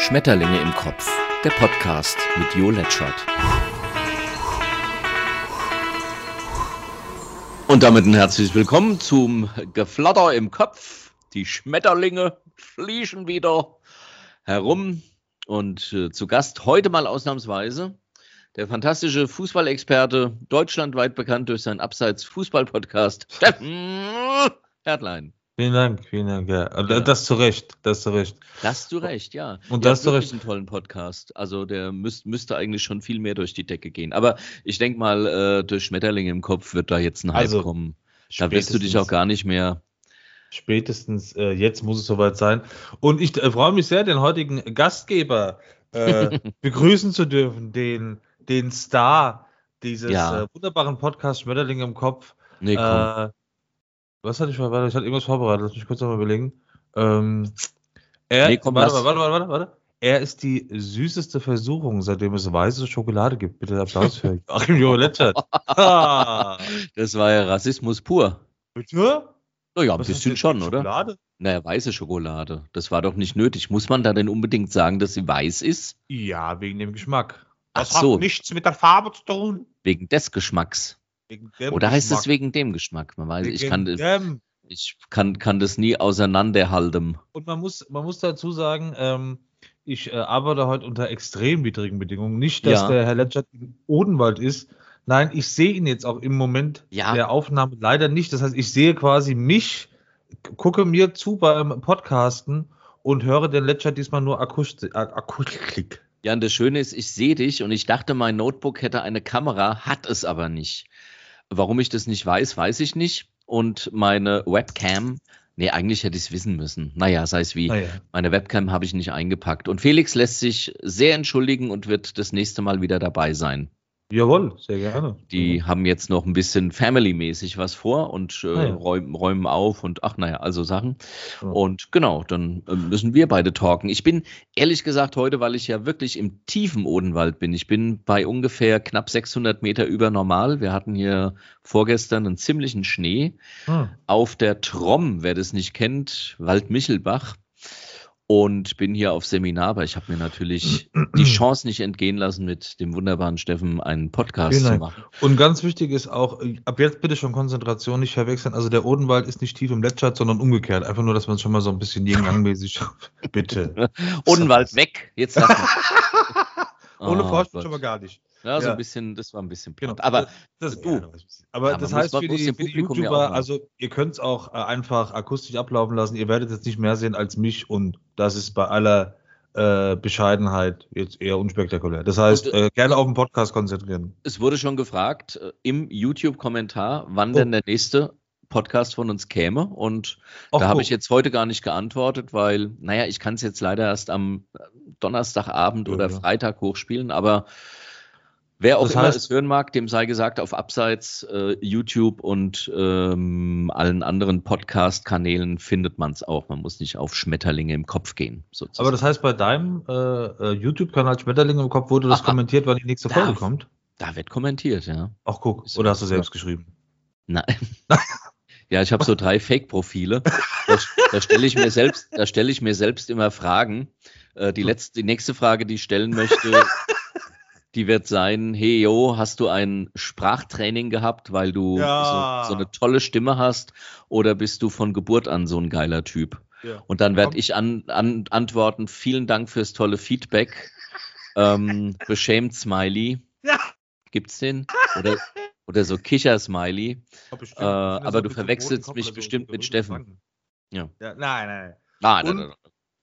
Schmetterlinge im Kopf, der Podcast mit Jo Letschert. Und damit ein herzliches Willkommen zum Geflatter im Kopf. Die Schmetterlinge fliegen wieder herum. Und äh, zu Gast heute mal ausnahmsweise der fantastische Fußballexperte, deutschlandweit bekannt durch seinen Abseits-Fußball-Podcast, Steffen Hertlein. Vielen Dank, vielen Dank. Ja. ja. Das zu Recht, das zu Recht. Das zu Recht, ja. Und das zu Recht. einen tollen Podcast. Also der müsst, müsste eigentlich schon viel mehr durch die Decke gehen. Aber ich denke mal, äh, durch Schmetterlinge im Kopf wird da jetzt ein Hype also, kommen. Da wirst du dich auch gar nicht mehr. Spätestens äh, jetzt muss es soweit sein. Und ich äh, freue mich sehr, den heutigen Gastgeber äh, begrüßen zu dürfen, den, den Star dieses ja. Äh, wunderbaren Podcasts Schmetterlinge im Kopf. Nee, komm. Was hatte ich vorbereitet? Ich hatte irgendwas vorbereitet. Lass mich kurz nochmal überlegen. Ähm, er, nee, komm, warte, warte, warte, warte, warte. Er ist die süßeste Versuchung, seitdem es weiße Schokolade gibt. Bitte Applaus für Achim Joletschert. das war ja Rassismus pur. Bitte? Naja, ein bisschen schon, oder? Schokolade? Naja, weiße Schokolade. Das war doch nicht nötig. Muss man da denn unbedingt sagen, dass sie weiß ist? Ja, wegen dem Geschmack. Das Ach so. hat nichts mit der Farbe zu tun. Wegen des Geschmacks. Oder heißt es wegen dem Geschmack? Man weiß, ich kann, dem. ich kann, kann das nie auseinanderhalten. Und man muss, man muss dazu sagen, ähm, ich äh, arbeite heute unter extrem widrigen Bedingungen. Nicht, dass ja. der Herr Letschert in Odenwald ist. Nein, ich sehe ihn jetzt auch im Moment ja. der Aufnahme leider nicht. Das heißt, ich sehe quasi mich, gucke mir zu beim Podcasten und höre den Letschert diesmal nur Akustik. Akustik. Ja, und das Schöne ist, ich sehe dich und ich dachte, mein Notebook hätte eine Kamera, hat es aber nicht. Warum ich das nicht weiß, weiß ich nicht. Und meine Webcam, nee, eigentlich hätte ich es wissen müssen. Naja, sei es wie. Naja. Meine Webcam habe ich nicht eingepackt. Und Felix lässt sich sehr entschuldigen und wird das nächste Mal wieder dabei sein. Jawohl, sehr gerne. Die haben jetzt noch ein bisschen Family-mäßig was vor und äh, ah, ja. räumen, räumen, auf und ach naja, also Sachen. Ja. Und genau, dann äh, müssen wir beide talken. Ich bin ehrlich gesagt heute, weil ich ja wirklich im tiefen Odenwald bin. Ich bin bei ungefähr knapp 600 Meter über normal. Wir hatten hier vorgestern einen ziemlichen Schnee. Hm. Auf der Trom, wer das nicht kennt, Wald Michelbach und bin hier auf Seminar, aber ich habe mir natürlich die Chance nicht entgehen lassen, mit dem wunderbaren Steffen einen Podcast zu machen. Und ganz wichtig ist auch, ab jetzt bitte schon Konzentration nicht verwechseln. Also der Odenwald ist nicht tief im Letschert, sondern umgekehrt. Einfach nur, dass man es schon mal so ein bisschen yin-yang-mäßig Bitte. Odenwald weg. Jetzt Ohne oh, Vorsprung schon mal gar nicht. Ja, so ja. ein bisschen, das war ein bisschen platt. Genau. Aber das, du, aber ja, das heißt für die, für die YouTuber, also ihr könnt es auch äh, einfach akustisch ablaufen lassen. Ihr werdet jetzt nicht mehr sehen als mich und das ist bei aller äh, Bescheidenheit jetzt eher unspektakulär. Das heißt, und, äh, gerne auf den Podcast konzentrieren. Es wurde schon gefragt äh, im YouTube-Kommentar, wann oh. denn der nächste Podcast von uns käme. Und Ach, da habe ich jetzt heute gar nicht geantwortet, weil, naja, ich kann es jetzt leider erst am Donnerstagabend ja, oder Freitag hochspielen, aber Wer auch das immer heißt, es hören mag, dem sei gesagt, auf Abseits, äh, YouTube und ähm, allen anderen Podcast-Kanälen findet man es auch. Man muss nicht auf Schmetterlinge im Kopf gehen. Sozusagen. Aber das heißt, bei deinem äh, äh YouTube-Kanal Schmetterlinge im Kopf wurde das Aha. kommentiert, wann die nächste da, Folge kommt? Da wird kommentiert, ja. Ach, guck. Oder hast du selbst geschrieben? Nein. ja, ich habe so drei Fake-Profile. Da, da stelle ich, mir selbst, stell ich mir selbst immer Fragen. Äh, die, letzte, die nächste Frage, die ich stellen möchte, die wird sein, hey yo, hast du ein Sprachtraining gehabt, weil du ja. so, so, eine tolle Stimme hast oder bist du von Geburt an so ein geiler Typ? Ja. Und dann werde ich an, an, antworten, vielen Dank fürs tolle Feedback. ähm, beschämt Smiley. Ja. Gibt's den? Oder, oder so Kicher-Smiley. Äh, aber du verwechselst mich bestimmt mit Steffen. Ja. ja. Nein, nein. Nein, und, nein, nein,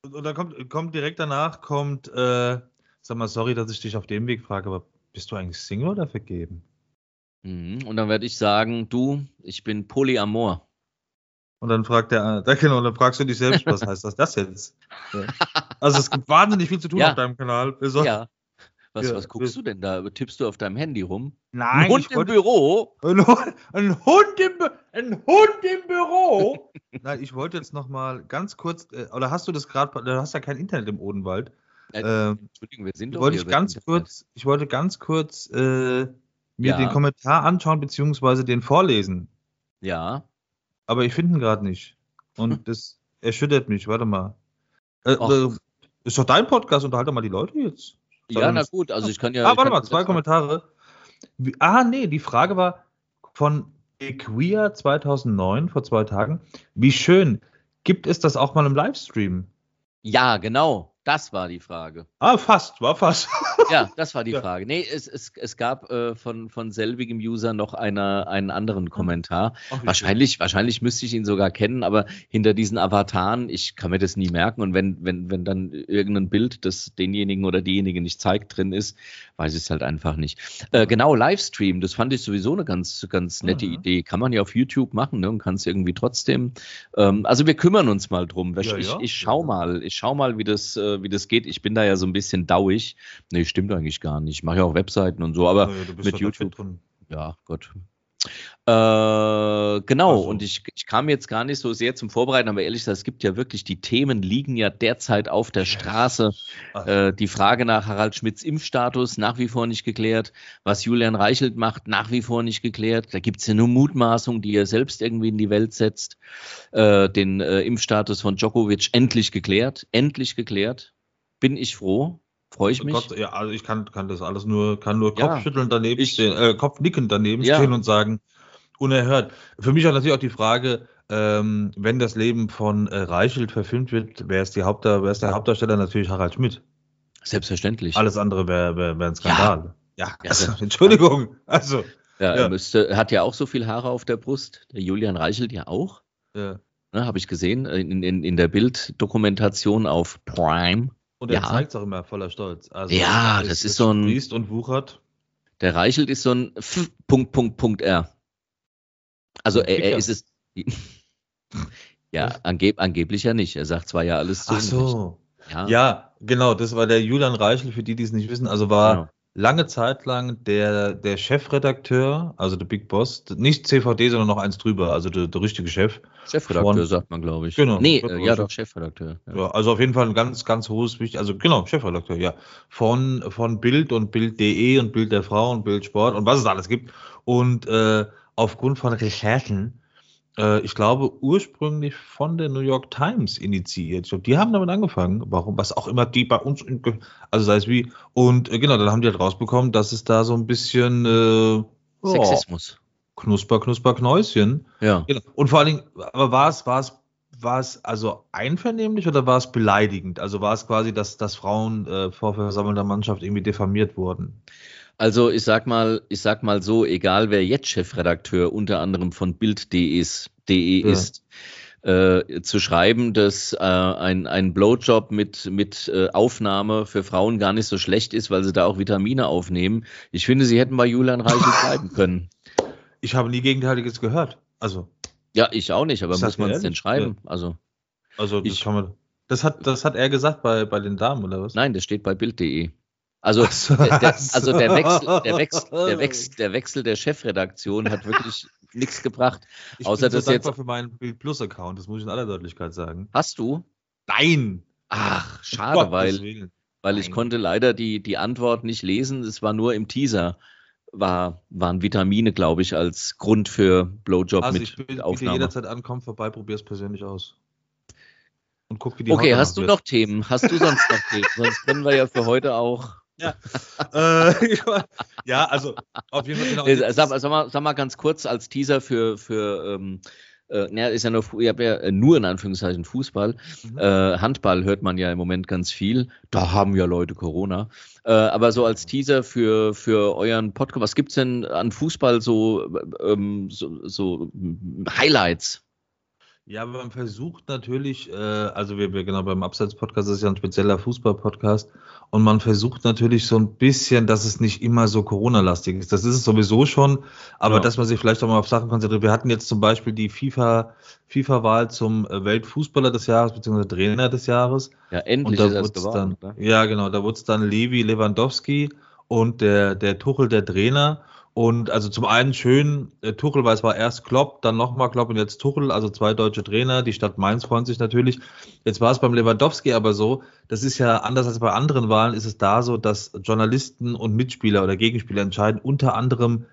nein. Und dann kommt, kommt direkt danach kommt äh, Sag mal, sorry, dass ich dich auf dem Weg frage, aber bist du eigentlich Single oder vergeben? Mhm. Und dann werde ich sagen, du, ich bin Polyamor. Und dann fragt der, da genau, dann fragst du dich selbst, was heißt das, das jetzt? Ja. Also es gibt wahnsinnig viel zu tun ja. auf deinem Kanal. Ja. Was, ja. was guckst du denn da? Tippst du auf deinem Handy rum? Nein. Ein Hund im wollte, Büro? Ein, ein, Hund im, ein Hund im Büro? Nein, ich wollte jetzt noch mal ganz kurz, äh, oder hast du das gerade, du hast ja kein Internet im Odenwald. Äh, ähm, Entschuldigung, wir sind doch wollte ich ganz kurz, Ich wollte ganz kurz äh, mir ja. den Kommentar anschauen, beziehungsweise den vorlesen. Ja. Aber ich finde ihn gerade nicht. Und das erschüttert mich. Warte mal. Äh, äh Ist doch dein Podcast, unterhalte mal die Leute jetzt. Ja, na gut, also ich kann ja. Ah, warte mal, zwei Kommentare. Ah, nee, die Frage war von Equia 2009, vor zwei Tagen. Wie schön. Gibt es das auch mal im Livestream? Ja, genau. Das war die Frage. Ah, fast, war fast. ja, das war die Ja. Frage. Nee, es, es, es gab äh, von, von selbigem User noch eine, einen anderen Kommentar. Ach, Wahrscheinlich, wahrscheinlich müsste ich ihn sogar kennen, aber hinter diesen Avataren, ich kann mir das nie merken. Und wenn, wenn, wenn dann irgendein Bild, das denjenigen oder diejenige nicht zeigt, drin ist, weiß ich es halt einfach nicht. Äh, genau, Livestream, das fand ich sowieso eine ganz, ganz nette Mhm. Idee. Kann man ja auf YouTube machen ne, und kann es irgendwie trotzdem. Ähm, also wir kümmern uns mal drum. Ich, Ja, ich, ja. ich schau mal, ich schau mal, wie das, äh, wie das geht. Ich bin da ja so ein bisschen dauig. Nee, stimmt eigentlich gar nicht. Ich mache ja auch Webseiten und so, aber Ja, du bist mit YouTube. ja, Gott. Äh, genau, Also. und ich, ich kam jetzt gar nicht so sehr zum Vorbereiten, aber ehrlich gesagt, es gibt ja wirklich, die Themen liegen ja derzeit auf der Straße. Ach, Äh, die Frage nach Harald Schmidts Impfstatus nach wie vor nicht geklärt. Was Julian Reichelt macht, nach wie vor nicht geklärt. Da gibt es ja nur Mutmaßungen, die er selbst irgendwie in die Welt setzt. Äh, den äh, Impfstatus von Djokovic endlich geklärt. Endlich geklärt. Bin ich froh. Freue ich mich. Gott, ja, also ich kann, kann das alles nur, kann nur Ja, Kopfschütteln daneben ich- stehen, äh, Kopfnicken daneben Ja. stehen und sagen, unerhört. Für mich auch natürlich auch die Frage, ähm, wenn das Leben von äh, Reichelt verfilmt wird, wer ist, die Hauptda wer ist der Hauptdarsteller? Natürlich Harald Schmidt. Selbstverständlich. Alles andere wäre wär, wär ein Skandal. Ja, Ja, also, Entschuldigung. Also, Ja, er müsste, hat ja auch so viel Haare auf der Brust. Der Julian Reichelt ja auch. ja. Ne, Habe ich gesehen äh, in, in, in der Bilddokumentation auf Prime. Und er Ja. zeigt es auch immer voller Stolz. Also, Ja, es- das ist so ein- sprießt und wuchert. Der Reichelt ist so ein F Punkt, Punkt, Punkt R. Also er, er ist es. ja, angeb, angeblich ja nicht. Er sagt zwar ja alles zu Ach so. Ja, Ja, genau, das war der Julian Reichel, für die, die es nicht wissen. Also war genau. Lange Zeit lang der, der Chefredakteur, also der Big Boss, nicht CVD, sondern noch eins drüber, also der, der richtige Chef. Chefredakteur von- sagt man, glaube ich. Genau, Nee, äh, ja doch, Chefredakteur. Ja. Ja, also auf jeden Fall ein ganz, ganz hohes, wichtig, also genau, Chefredakteur, ja. Von, von Bild und Bild.de und Bild der Frau und Bild Sport und was es alles gibt. Und äh, aufgrund von Recherchen, äh, ich glaube, ursprünglich von der New York Times initiiert. Ich glaube, die haben damit angefangen. Warum? Was auch immer die bei uns, also sei es wie. Und äh, genau, dann haben die halt rausbekommen, dass es da so ein bisschen äh, ja, Sexismus. Knusper, Knusper, Knäuschen. Ja. Genau. Und vor allen Dingen, aber war es, war es, war es also einvernehmlich oder war es beleidigend? Also war es quasi, dass, dass Frauen äh, vor versammelter Mannschaft irgendwie diffamiert wurden? Also ich sag mal, ich sag mal so, egal wer jetzt Chefredakteur unter anderem von Bild.de ist, de Ja. ist äh, zu schreiben, dass äh, ein, ein Blowjob mit, mit äh, Aufnahme für Frauen gar nicht so schlecht ist, weil sie da auch Vitamine aufnehmen. Ich finde, sie hätten bei Julian Reichel bleiben können. Ich habe nie Gegenteiliges gehört. Also, Ja, ich auch nicht, aber Ich muss man es denn schreiben? Also, also das Ich- kann man. Das hat, das hat er gesagt bei, bei den Damen, oder was? nein, das steht bei Bild.de. Also, so, der, also der, Wechsel, der, Wechsel, der, Wechsel, der Wechsel der Chefredaktion hat wirklich nichts gebracht. Ich außer bin so dass dankbar jetzt- für meinen Bild Plus Account, das muss ich in aller Deutlichkeit sagen. Hast du? Nein! Ach, schade, Gottes weil, weil ich konnte leider die, die Antwort nicht lesen. Es war nur im Teaser, war, waren Vitamine, glaube ich, als Grund für Blowjob Also mit ich bitte Aufnahme. jederzeit ankommen, vorbei, probier's persönlich aus. Und guck, wie die Okay, Haut hast du danach noch Themen? Hast du sonst noch Themen? Sonst können wir ja für heute auch. äh, ja, also auf jeden Fall genau. Äh, jetzt sag, sag, mal, sag mal ganz kurz als Teaser für, für ähm, äh, na, ist ja nur, ich hab ja äh, nur in Anführungszeichen Fußball. Mhm. Äh, Handball hört man ja im Moment ganz viel. Da haben ja Leute Corona. Äh, aber so als Teaser für, für euren Podcast, was gibt's denn an Fußball so, ähm, so, so mm, Highlights? Ja, aber man versucht natürlich, äh, also wir, wir genau beim Abseits-Podcast das ist ja ein spezieller Fußball-Podcast und man versucht natürlich so ein bisschen, dass es nicht immer so Corona-lastig ist. Das ist es sowieso schon, aber Ja. dass man sich vielleicht auch mal auf Sachen konzentriert. Wir hatten jetzt zum Beispiel die FIFA, FIFA-Wahl zum äh, Weltfußballer des Jahres beziehungsweise Trainer des Jahres. Ja, Und endlich da ist das es geworden. dann, ne? ja genau, da wurde es dann Levi Lewandowski und der, der Tuchel der Trainer. Und also zum einen schön, äh, Tuchel, weil es war erst Klopp, dann nochmal Klopp und jetzt Tuchel, also zwei deutsche Trainer. Die Stadt Mainz freut sich natürlich. Jetzt war es beim Lewandowski aber so, das ist ja anders als bei anderen Wahlen, ist es da so, dass Journalisten und Mitspieler oder Gegenspieler entscheiden, unter anderem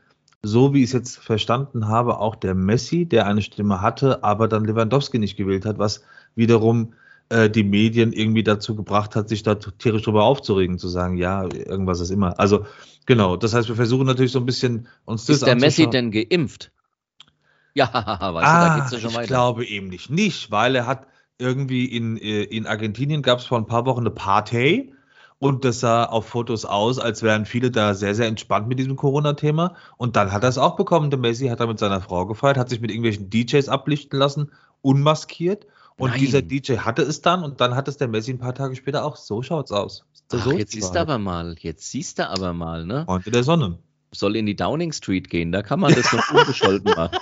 so wie ich es jetzt verstanden habe, auch der Messi, der eine Stimme hatte, aber dann Lewandowski nicht gewählt hat, was wiederum äh, die Medien irgendwie dazu gebracht hat, sich da tierisch drüber aufzuregen, zu sagen, ja, irgendwas ist immer. Also genau, das heißt, wir versuchen natürlich so ein bisschen uns das Ist der Messi denn geimpft? Ja, weißt ah, du, da geht's ja schon ich weiter. Ich glaube eben nicht, nicht, weil er hat irgendwie in, äh, in Argentinien gab es vor ein paar Wochen eine Party und das sah auf Fotos aus, als wären viele da sehr, sehr entspannt mit diesem Corona-Thema. Und dann hat er es auch bekommen. Der Messi hat da mit seiner Frau gefeiert, hat sich mit irgendwelchen DJs ablichten lassen, unmaskiert. Und Nein. dieser DJ hatte es dann und dann hat es der Messi ein paar Tage später auch. So schaut's aus. So Ach, jetzt siehst du aber mal, jetzt siehst du aber mal, ne? Unter der Sonne. Soll in die Downing Street gehen, da kann man das noch unbescholten machen.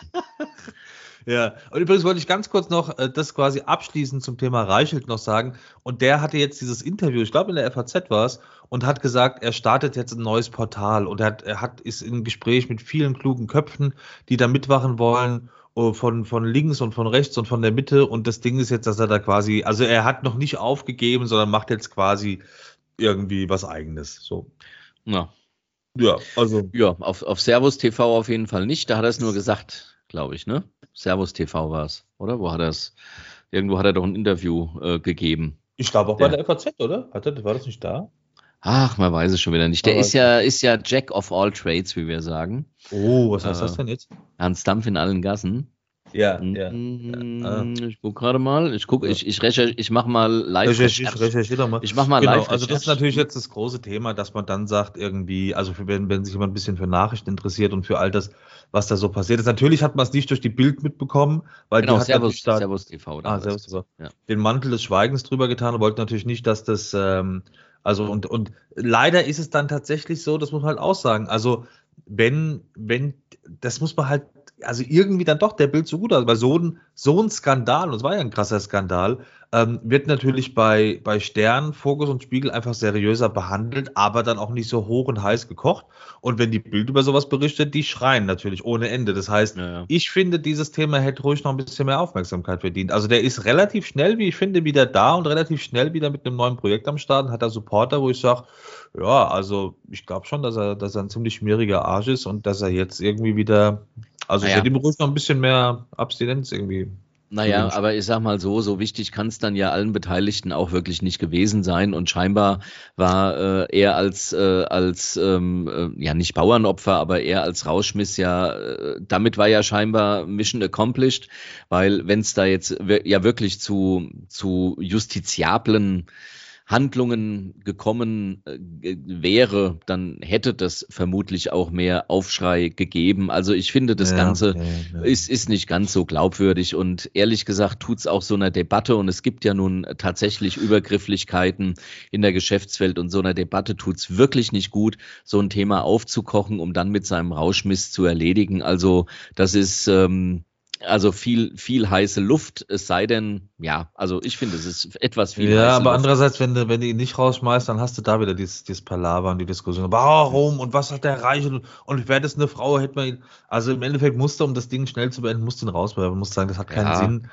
Ja, und übrigens wollte ich ganz kurz noch äh, das quasi abschließend zum Thema Reichelt noch sagen. Und der hatte jetzt dieses Interview, ich glaube in der FAZ war es, und hat gesagt, er startet jetzt ein neues Portal und er hat, er hat ist im Gespräch mit vielen klugen Köpfen, die da mitwachen wollen von, von links und von rechts und von der Mitte. Und das Ding ist jetzt, dass er da quasi, also er hat noch nicht aufgegeben, sondern macht jetzt quasi irgendwie was eigenes. So. Ja. Ja, also. Ja, auf, auf Servus TV auf jeden Fall nicht. Da hat er es nur gesagt, glaube ich, ne? Servus TV war es, oder? Wo hat er es? Irgendwo hat er doch ein Interview äh, gegeben. Ich glaube auch bei der FAZ, oder? Hat er, war das nicht da? Ach, man weiß es schon wieder nicht. Der ist ja, ist ja Jack of all trades, wie wir sagen. Oh, was heißt äh, das denn jetzt? Hans Dampf in allen Gassen. Ja, ja. ja. Ich gucke gerade mal. Ich gucke, ich, ich, recherch, ich mache mal live. Recherchiere recherchier doch mal. Ich mache mal genau, live. Also, das ist natürlich jetzt das große Thema, dass man dann sagt, irgendwie, also für, wenn, wenn sich jemand ein bisschen für Nachrichten interessiert und für all das, was da so passiert ist. Natürlich hat man es nicht durch die Bild mitbekommen, weil genau, die hat Servus, da, Servus TV. Ah, Servus TV. Ja. Den Mantel des Schweigens drüber getan und wollte natürlich nicht, dass das, ähm, also und, und leider ist es dann tatsächlich so, das muss man halt auch sagen. Also wenn, wenn, das muss man halt also irgendwie dann doch der Bild so gut aus, weil so ein, so ein Skandal, und es war ja ein krasser Skandal, ähm, wird natürlich bei, bei Stern, Fokus und Spiegel einfach seriöser behandelt, aber dann auch nicht so hoch und heiß gekocht. Und wenn die Bild über sowas berichtet, die schreien natürlich ohne Ende. Das heißt, ja, ja. ich finde, dieses Thema hätte ruhig noch ein bisschen mehr Aufmerksamkeit verdient. Also der ist relativ schnell, wie ich finde, wieder da und relativ schnell wieder mit einem neuen Projekt am Start und hat da Supporter, wo ich sage, ja, also ich glaube schon, dass er, dass er ein ziemlich schmieriger Arsch ist und dass er jetzt irgendwie wieder, also naja. ich hätte ihm ruhig noch ein bisschen mehr Abstinenz irgendwie naja, aber ich sag mal so, so wichtig kann es dann ja allen Beteiligten auch wirklich nicht gewesen sein. Und scheinbar war äh, er als, äh, als ähm, äh, ja nicht Bauernopfer, aber er als Rauschmiss ja, äh, damit war ja scheinbar Mission accomplished, weil wenn es da jetzt ja wirklich zu, zu justiziablen Handlungen gekommen äh, wäre, dann hätte das vermutlich auch mehr Aufschrei gegeben. Also ich finde, das ja, Ganze ja, ja. Ist, ist nicht ganz so glaubwürdig und ehrlich gesagt tut es auch so einer Debatte und es gibt ja nun tatsächlich Übergrifflichkeiten in der Geschäftswelt und so einer Debatte tut es wirklich nicht gut, so ein Thema aufzukochen, um dann mit seinem Rauschmiss zu erledigen. Also das ist ähm, also viel, viel heiße Luft, es sei denn, ja, also ich finde, es ist etwas viel Ja, aber Luft. andererseits, wenn du, wenn du ihn nicht rausschmeißt, dann hast du da wieder dieses, dieses Palaver und die Diskussion. Warum und was hat der erreicht und, und wäre das eine Frau, hätte man ihn, also im Endeffekt musste, um das Ding schnell zu beenden, musst du ihn rauswerfen, musst sagen, das hat keinen ja. Sinn.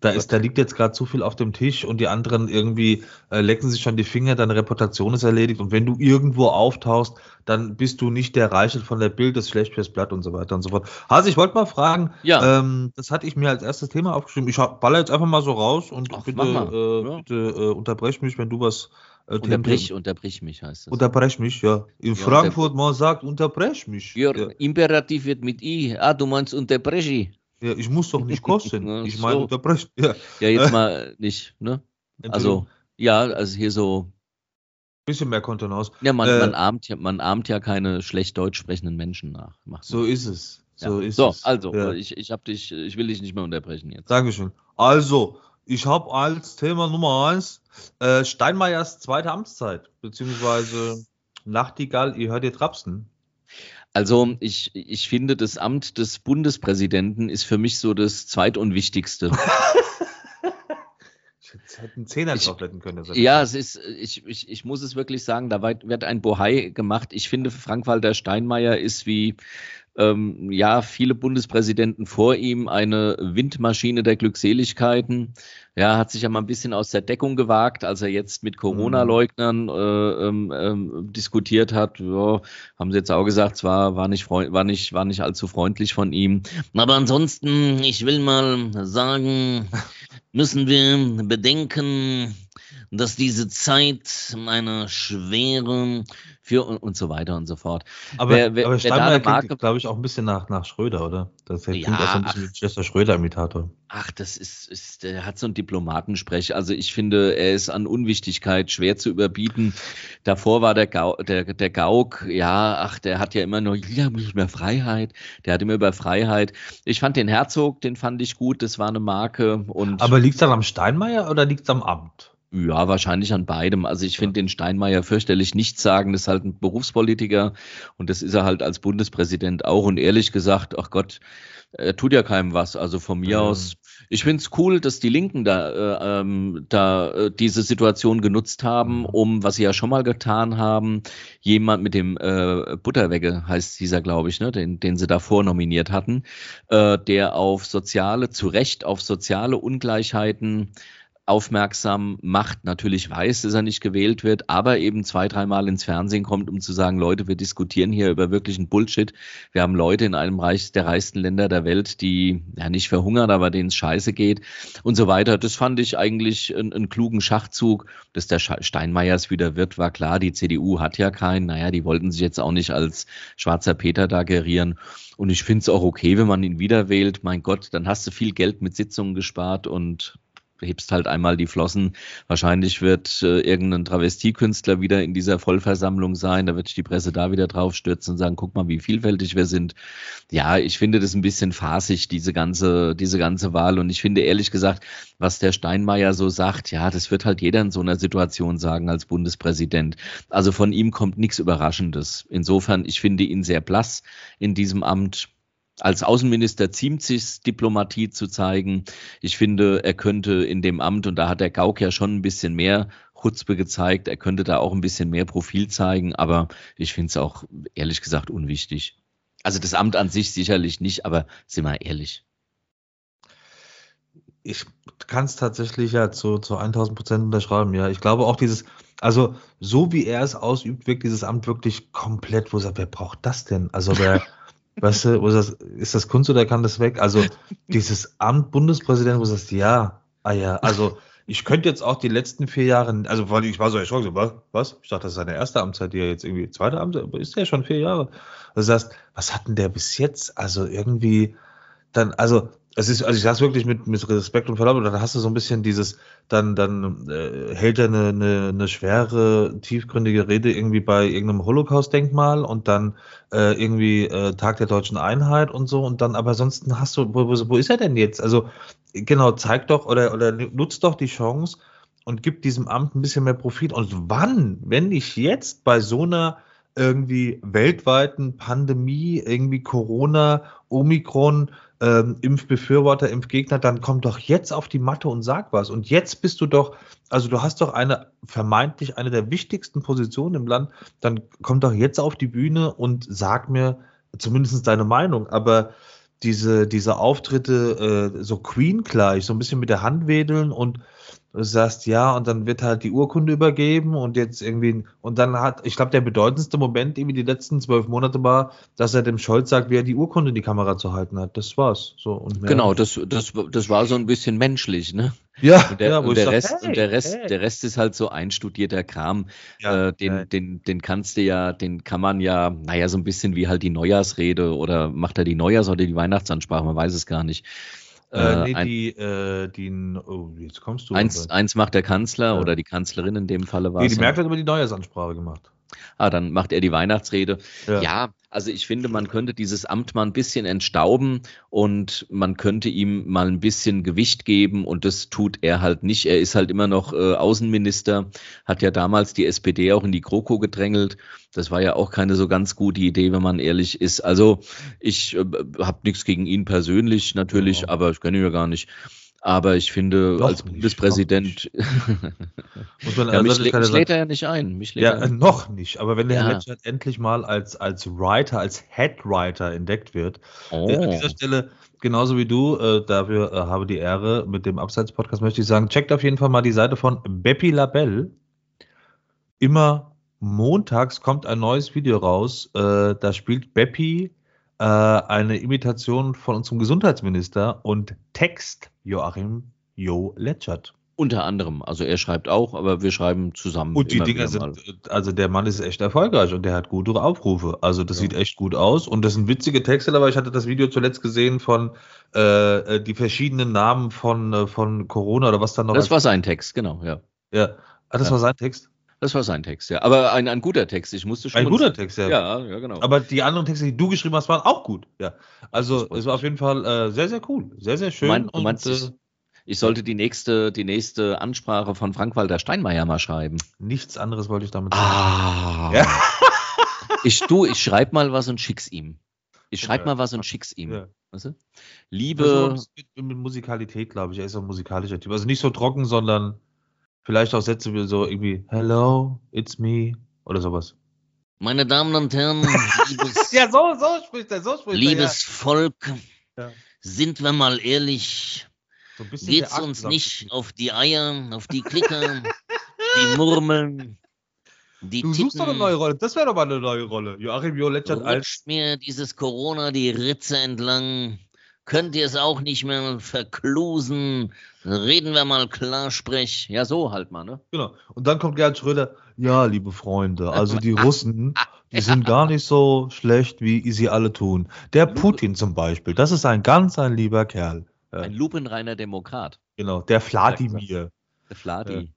Da ist, da liegt jetzt gerade zu viel auf dem Tisch und die anderen irgendwie äh, lecken sich schon die Finger, deine Reputation ist erledigt und wenn du irgendwo auftauchst, dann bist du nicht der Reichel von der Bild, das schlecht fürs Blatt und so weiter und so fort. Also ich wollte mal fragen, ja. ähm, das hatte ich mir als erstes Thema aufgeschrieben. Ich baller jetzt einfach mal so raus und Ach, bitte, äh, ja. bitte äh, unterbrech mich, wenn du was äh, unterbrich, unterbrich mich heißt das. Unterbrech mich, ja. In ja, Frankfurt man sagt unterbrech mich. Ja, Imperativ wird mit I. Ah, du meinst unterbrechi. Ja, ich muss doch nicht kosten. ich meine, so. unterbrechen. Ja. ja, jetzt mal nicht, ne? Also, ja, also hier so. Bisschen mehr Kontenance. Ja, man, äh, man, ahmt ja, man ahmt ja keine schlecht deutsch sprechenden Menschen nach. Macht so ist es. So, ja. ist so es. also, ja. ich, ich hab dich, ich will dich nicht mehr unterbrechen jetzt. Dankeschön. Also, ich habe als Thema Nummer eins äh, Steinmeiers zweite Amtszeit, beziehungsweise Nachtigall, ihr hört ihr Trapsen. Also ich, ich finde, das Amt des Bundespräsidenten ist für mich so das zweitunwichtigste. Ich hätte einen Zehner drauf wetten können. Ja, es ist, ich, ich, ich muss es wirklich sagen, da wird ein Bohai gemacht. Ich finde, Frank-Walter Steinmeier ist wie ähm, ja, viele Bundespräsidenten vor ihm eine Windmaschine der Glückseligkeiten. Ja, hat sich ja mal ein bisschen aus der Deckung gewagt, als er jetzt mit Corona-Leugnern äh, ähm, ähm, diskutiert hat. Ja, haben sie jetzt auch gesagt, zwar war nicht, war, nicht, war nicht allzu freundlich von ihm. Aber ansonsten, ich will mal sagen, müssen wir bedenken, dass diese Zeit eine schwere für und, und so weiter und so fort. Aber, wer, wer, aber Steinmeier klingt, glaube ich, auch ein bisschen nach, nach Schröder, oder? Das klingt ja, auch so ein bisschen ach, wie ein Schröder-Imitator. Ach, das ist, ist, der hat so einen Diplomatensprech. Also ich finde, er ist an Unwichtigkeit schwer zu überbieten. Davor war der, Gau, der, der Gauk, ja, ach, der hat ja immer nur, ja, mehr Freiheit. Der hat immer über Freiheit. Ich fand den Herzog, den fand ich gut, das war eine Marke. Und aber liegt es dann am Steinmeier oder liegt es am Amt? Ja, wahrscheinlich an beidem. Also ich finde den Steinmeier fürchterlich nichts sagen. Das ist halt ein Berufspolitiker und das ist er halt als Bundespräsident auch. Und ehrlich gesagt, ach Gott, er tut ja keinem was. Also von mir mhm. aus, ich finde es cool, dass die Linken da, äh, ähm, da äh, diese Situation genutzt haben, mhm. um, was sie ja schon mal getan haben, jemand mit dem äh, Butterwegge heißt dieser, glaube ich, ne, den, den sie davor nominiert hatten, äh, der auf soziale, zu Recht auf soziale Ungleichheiten aufmerksam macht, natürlich weiß, dass er nicht gewählt wird, aber eben zwei, dreimal ins Fernsehen kommt, um zu sagen, Leute, wir diskutieren hier über wirklichen Bullshit. Wir haben Leute in einem Reich, der reichsten Länder der Welt, die ja nicht verhungern, aber denen es scheiße geht und so weiter. Das fand ich eigentlich einen, einen klugen Schachzug. Dass der Steinmeiers wieder wird, war klar. Die CDU hat ja keinen. Naja, die wollten sich jetzt auch nicht als schwarzer Peter da gerieren. Und ich finde es auch okay, wenn man ihn wieder wählt. Mein Gott, dann hast du viel Geld mit Sitzungen gespart und hebst halt einmal die Flossen. Wahrscheinlich wird äh, irgendein Travestiekünstler wieder in dieser Vollversammlung sein. Da wird sich die Presse da wieder drauf stürzen und sagen, guck mal, wie vielfältig wir sind. Ja, ich finde das ein bisschen fasig, diese ganze, diese ganze Wahl. Und ich finde ehrlich gesagt, was der Steinmeier so sagt, ja, das wird halt jeder in so einer Situation sagen als Bundespräsident. Also von ihm kommt nichts Überraschendes. Insofern, ich finde ihn sehr blass in diesem Amt als Außenminister ziemt sich Diplomatie zu zeigen. Ich finde, er könnte in dem Amt, und da hat der Gauck ja schon ein bisschen mehr Chutzpe gezeigt, er könnte da auch ein bisschen mehr Profil zeigen, aber ich finde es auch ehrlich gesagt unwichtig. Also das Amt an sich sicherlich nicht, aber sind wir ehrlich. Ich kann es tatsächlich ja zu, zu 1000 Prozent unterschreiben, ja. Ich glaube auch dieses, also so wie er es ausübt, wirkt dieses Amt wirklich komplett, wo er sagt, wer braucht das denn? Also wer, Weißt du, wo ist das, ist das Kunst oder kann das weg? Also dieses Amt Bundespräsident, wo du sagst, ja, ah ja, also ich könnte jetzt auch die letzten vier Jahre, also weil ich war so erschrocken, so, was, was? Ich dachte, das ist seine erste Amtszeit, die er jetzt irgendwie, zweite Amtszeit, aber ist ja schon vier Jahre. Also das heißt, was hat denn der bis jetzt? Also irgendwie, dann, also es ist, also ich sag's wirklich mit, mit Respekt und Verlaub, dann hast du so ein bisschen dieses, dann, dann äh, hält er eine, eine, eine schwere, tiefgründige Rede irgendwie bei irgendeinem Holocaust-Denkmal und dann äh, irgendwie äh, Tag der deutschen Einheit und so und dann, aber ansonsten hast du, wo, wo, wo ist er denn jetzt? Also genau, zeig doch oder, oder nutzt doch die Chance und gib diesem Amt ein bisschen mehr Profit. Und wann, wenn nicht jetzt bei so einer irgendwie weltweiten Pandemie, irgendwie Corona, Omikron, ähm, Impfbefürworter, Impfgegner, dann komm doch jetzt auf die Matte und sag was. Und jetzt bist du doch, also du hast doch eine vermeintlich eine der wichtigsten Positionen im Land, dann komm doch jetzt auf die Bühne und sag mir zumindest deine Meinung. Aber diese, diese Auftritte äh, so Queen gleich, so ein bisschen mit der Hand wedeln und du sagst ja und dann wird halt die Urkunde übergeben und jetzt irgendwie und dann hat, ich glaube, der bedeutendste Moment irgendwie die letzten zwölf Monate war, dass er dem Scholz sagt, wie er die Urkunde in die Kamera zu halten hat. Das war's. So und genau, das, das, das war so ein bisschen menschlich, ne? Ja, und der, ja, und der Rest, hey, und der Rest, hey. der Rest ist halt so einstudierter Kram. Ja, äh, den, hey. den, den kannst du ja, den kann man ja, naja, so ein bisschen wie halt die Neujahrsrede oder macht er die Neujahrs- oder die Weihnachtsansprache, man weiß es gar nicht. Äh, nee, ein, die, äh, die, oh, jetzt kommst du. Eins, eins macht der Kanzler ja. oder die Kanzlerin in dem Falle war. Nee, die Merkel hat aber die Neujahrsansprache gemacht. Ah, dann macht er die Weihnachtsrede. Ja. ja. also ich finde, man könnte dieses Amt mal ein bisschen entstauben und man könnte ihm mal ein bisschen Gewicht geben und das tut er halt nicht. Er ist halt immer noch äh, Außenminister, hat ja damals die SPD auch in die GroKo gedrängelt. Das war ja auch keine so ganz gute Idee, wenn man ehrlich ist. Also ich äh, habe nichts gegen ihn persönlich natürlich, ja. aber ich kenne ihn ja gar nicht. Aber ich finde, noch als Bundespräsident. Muss man ja, mich, mich lädt er ja nicht ein. Mich ja, ein. noch nicht. Aber wenn der ja. Herr Letschert endlich mal als, als Writer, als Headwriter entdeckt wird, oh. äh, an dieser oh. Stelle, genauso wie du, äh, dafür äh, habe die Ehre mit dem Abseits-Podcast, möchte ich sagen, checkt auf jeden Fall mal die Seite von Beppi Labelle. Immer montags kommt ein neues Video raus. Äh, da spielt Beppi äh, eine Imitation von unserem Gesundheitsminister und Text Joachim Jo Letschert. Unter anderem. Also er schreibt auch, aber wir schreiben zusammen. Und die Dinger sind, also der Mann ist echt erfolgreich und der hat gute Aufrufe. Also das ja. sieht echt gut aus und das sind witzige Texte, aber ich hatte das Video zuletzt gesehen von äh, äh die verschiedenen Namen von, äh, von Corona oder was dann noch. Das war sein Text, genau, ja. Ja. Ah, das ja. war sein Text? Das war sein Text, ja. Aber ein, ein guter Text. Ich musste schon. Ein guter Text, ja. Ja, ja, genau. Aber die anderen Texte, die du geschrieben hast, waren auch gut. Ja. Also es war auf jeden Fall äh, sehr, sehr cool. Sehr, sehr schön. Mein, und, meinst, äh, ich sollte die nächste, die nächste Ansprache von Frank-Walter Steinmeier mal schreiben. Nichts anderes wollte ich damit sagen. Ah. Ja. Ich, du, ich schreib mal was und schick's ihm. Ich schreib ja. mal was und schick's ihm. Ja. Weißt du? Liebe. Mit, mit Musikalität, glaube ich. Er ist ein musikalischer Typ. Also nicht so trocken, sondern vielleicht auch Sätze wie so irgendwie Hello, it's me oder sowas. Meine Damen und Herren, liebes, ja, so, so spricht er, so spricht liebes er, ja. Volk, ja. sind wir mal ehrlich, so Geht's uns nicht auf die Eier, auf die Klicker, die Murmeln, die Du suchst doch eine neue Rolle. Das wäre doch mal eine neue Rolle. Joachim Joletschert als. mir dieses Corona die Ritze entlang. Könnt ihr es auch nicht mehr verklusen? Reden wir mal Klarsprech. Ja, so halt mal, ne? Genau. Und dann kommt Gerd Schröder. Ja, liebe Freunde, also die Russen, die sind gar nicht so schlecht, wie sie alle tun. Der Putin zum Beispiel, das ist ein ganz ein lieber Kerl. Ein lupenreiner Demokrat. Genau, der Vladimir. Der Vladi.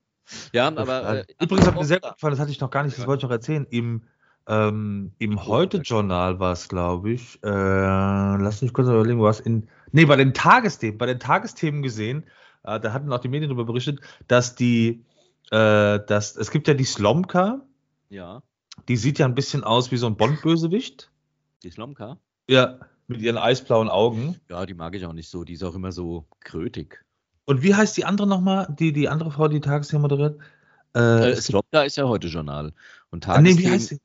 Ja, ja aber. Äh, Übrigens hat mir sehr gut gefallen, das hatte ich noch gar nicht, das wollte ich noch erzählen. Im, ähm, im Heute-Journal war es, glaube ich. Äh, lass mich kurz überlegen, was in. Nee, bei den Tagesthemen, bei den Tagesthemen gesehen, äh, da hatten auch die Medien darüber berichtet, dass die, äh, dass, es gibt ja die Slomka. Ja. Die sieht ja ein bisschen aus wie so ein Bond-Bösewicht. Die Slomka? Ja, mit ihren eisblauen Augen. Ja, die mag ich auch nicht so. Die ist auch immer so krötig. Und wie heißt die andere nochmal? Die, die andere Frau, die Tagesthemen moderiert? Äh, äh Slopka ist ja heute Journal. Und Tagesthemen, ah, nee, wie heißt sie?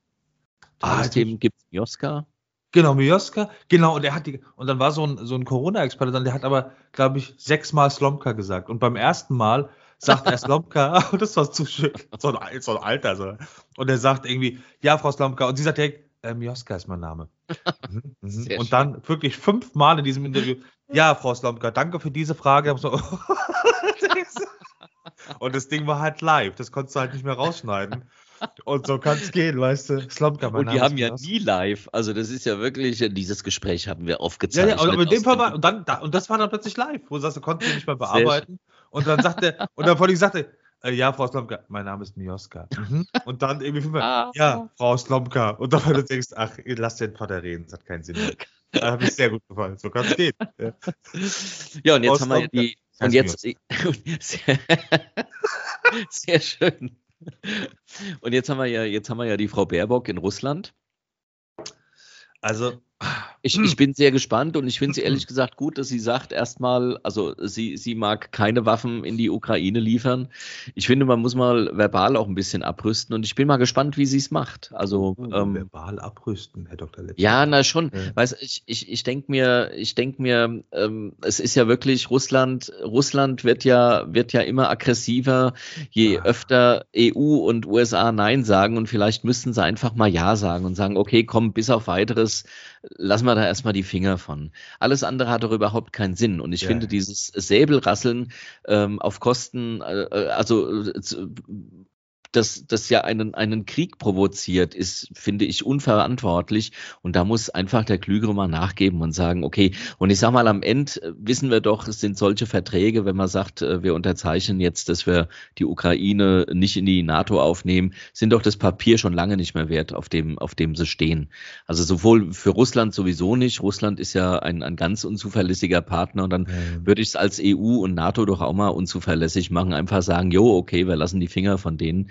Tagesthemen ah, gibt es Mioska. Genau, Mioska. Genau, und der hat die, und dann war so ein, so ein Corona-Experte dann, der hat aber, glaube ich, sechsmal Slomka gesagt. Und beim ersten Mal sagt er Slomka, das war zu schön, so ein, so ein Alter, so. Und er sagt irgendwie, ja, Frau Slomka. Und sie sagt direkt, äh, Mioska ist mein Name. Mhm, mhm. Und dann wirklich fünfmal in diesem Interview, ja, Frau Slomka, danke für diese Frage. Und das Ding war halt live, das konntest du halt nicht mehr rausschneiden. Und so kann es gehen, weißt du. Slomka, mein Und die haben ja nie live. Also das ist ja wirklich, dieses Gespräch haben wir aufgezeichnet. Ja, ja, aber in dem Fall war, und, dann, da, und das war dann plötzlich live, wo du sagst, du konntest nicht mehr bearbeiten. Und dann sagte, und dann vor allem sagte, äh, ja, Frau Slomka, mein Name ist Mioska. Mhm. Und dann irgendwie fünfmal, ah. ja, Frau Slomka. Und dann, du denkst, ach, lass den Vater reden, das hat keinen Sinn mehr. Da habe ich sehr gut gefallen. So kann es gehen. Ja. ja, und jetzt Frau haben wir die. Und jetzt. Sehr, sehr schön. Und jetzt haben wir ja, jetzt haben wir ja die Frau Baerbock in Russland. Also, ich, ich, bin sehr gespannt und ich finde sie ehrlich gesagt gut, dass sie sagt, erstmal, also sie, sie mag keine Waffen in die Ukraine liefern. Ich finde, man muss mal verbal auch ein bisschen abrüsten und ich bin mal gespannt, wie sie es macht. Also oh, ähm, verbal abrüsten, Herr Dr. Letz. Ja, na schon. Ja. Weiß, ich ich, ich denke mir, ich denke mir, ähm, es ist ja wirklich Russland, Russland wird ja, wird ja immer aggressiver, je ja. öfter EU und USA Nein sagen und vielleicht müssten sie einfach mal Ja sagen und sagen, okay, komm, bis auf weiteres, lassen wir da erstmal die Finger von. Alles andere hat doch überhaupt keinen Sinn. Und ich ja. finde dieses Säbelrasseln ähm, auf Kosten, äh, äh also äh, das, das ja einen, einen Krieg provoziert, ist, finde ich, unverantwortlich. Und da muss einfach der Klügere mal nachgeben und sagen, okay, und ich sag mal, am Ende äh, wissen wir doch, es sind solche Verträge, wenn man sagt, äh, wir unterzeichnen jetzt, dass wir die Ukraine nicht in die NATO aufnehmen, sind doch das Papier schon lange nicht mehr wert, auf dem, auf dem sie stehen. Also sowohl für Russland sowieso nicht. Russland ist ja ein, ein ganz unzuverlässiger Partner und dann mhm. würde ich es als EU und NATO doch auch mal unzuverlässig machen. Einfach sagen, jo, okay, wir lassen die Finger von denen.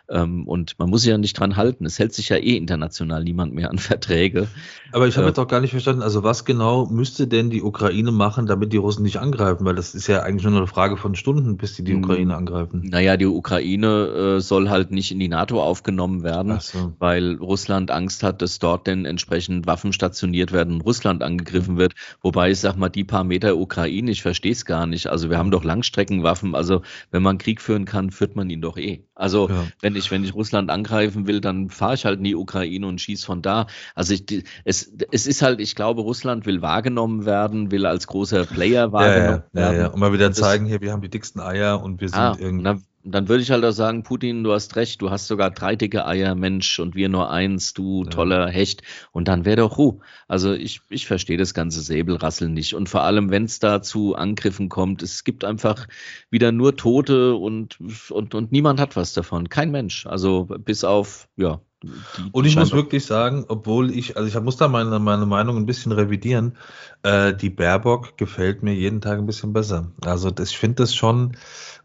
Ähm, und man muss sich ja nicht dran halten. Es hält sich ja eh international niemand mehr an Verträge. Aber ich habe äh, jetzt auch gar nicht verstanden, also was genau müsste denn die Ukraine machen, damit die Russen nicht angreifen? Weil das ist ja eigentlich nur eine Frage von Stunden, bis die die hm. Ukraine angreifen. Naja, die Ukraine äh, soll halt nicht in die NATO aufgenommen werden, so. weil Russland Angst hat, dass dort denn entsprechend Waffen stationiert werden und Russland angegriffen wird. Wobei ich sag mal, die paar Meter Ukraine, ich verstehe es gar nicht. Also wir haben doch Langstreckenwaffen. Also wenn man Krieg führen kann, führt man ihn doch eh. Also ja. wenn ich ich, wenn ich Russland angreifen will, dann fahre ich halt in die Ukraine und schieße von da. Also ich, es, es ist halt, ich glaube, Russland will wahrgenommen werden, will als großer Player wahrgenommen ja, ja, werden. Ja, ja. Und mal wieder zeigen, hier, wir haben die dicksten Eier und wir sind ah, irgendwie. Und dann würde ich halt auch sagen, Putin, du hast recht, du hast sogar drei dicke Eier, Mensch, und wir nur eins, du toller Hecht. Und dann wäre doch Ruhe. Also ich, ich verstehe das ganze Säbelrasseln nicht. Und vor allem, wenn es da zu Angriffen kommt, es gibt einfach wieder nur Tote und, und, und niemand hat was davon. Kein Mensch. Also bis auf, ja, die, und ich muss wirklich sagen, obwohl ich, also ich muss da meine, meine Meinung ein bisschen revidieren, äh, die Baerbock gefällt mir jeden Tag ein bisschen besser. Also das, ich finde das schon,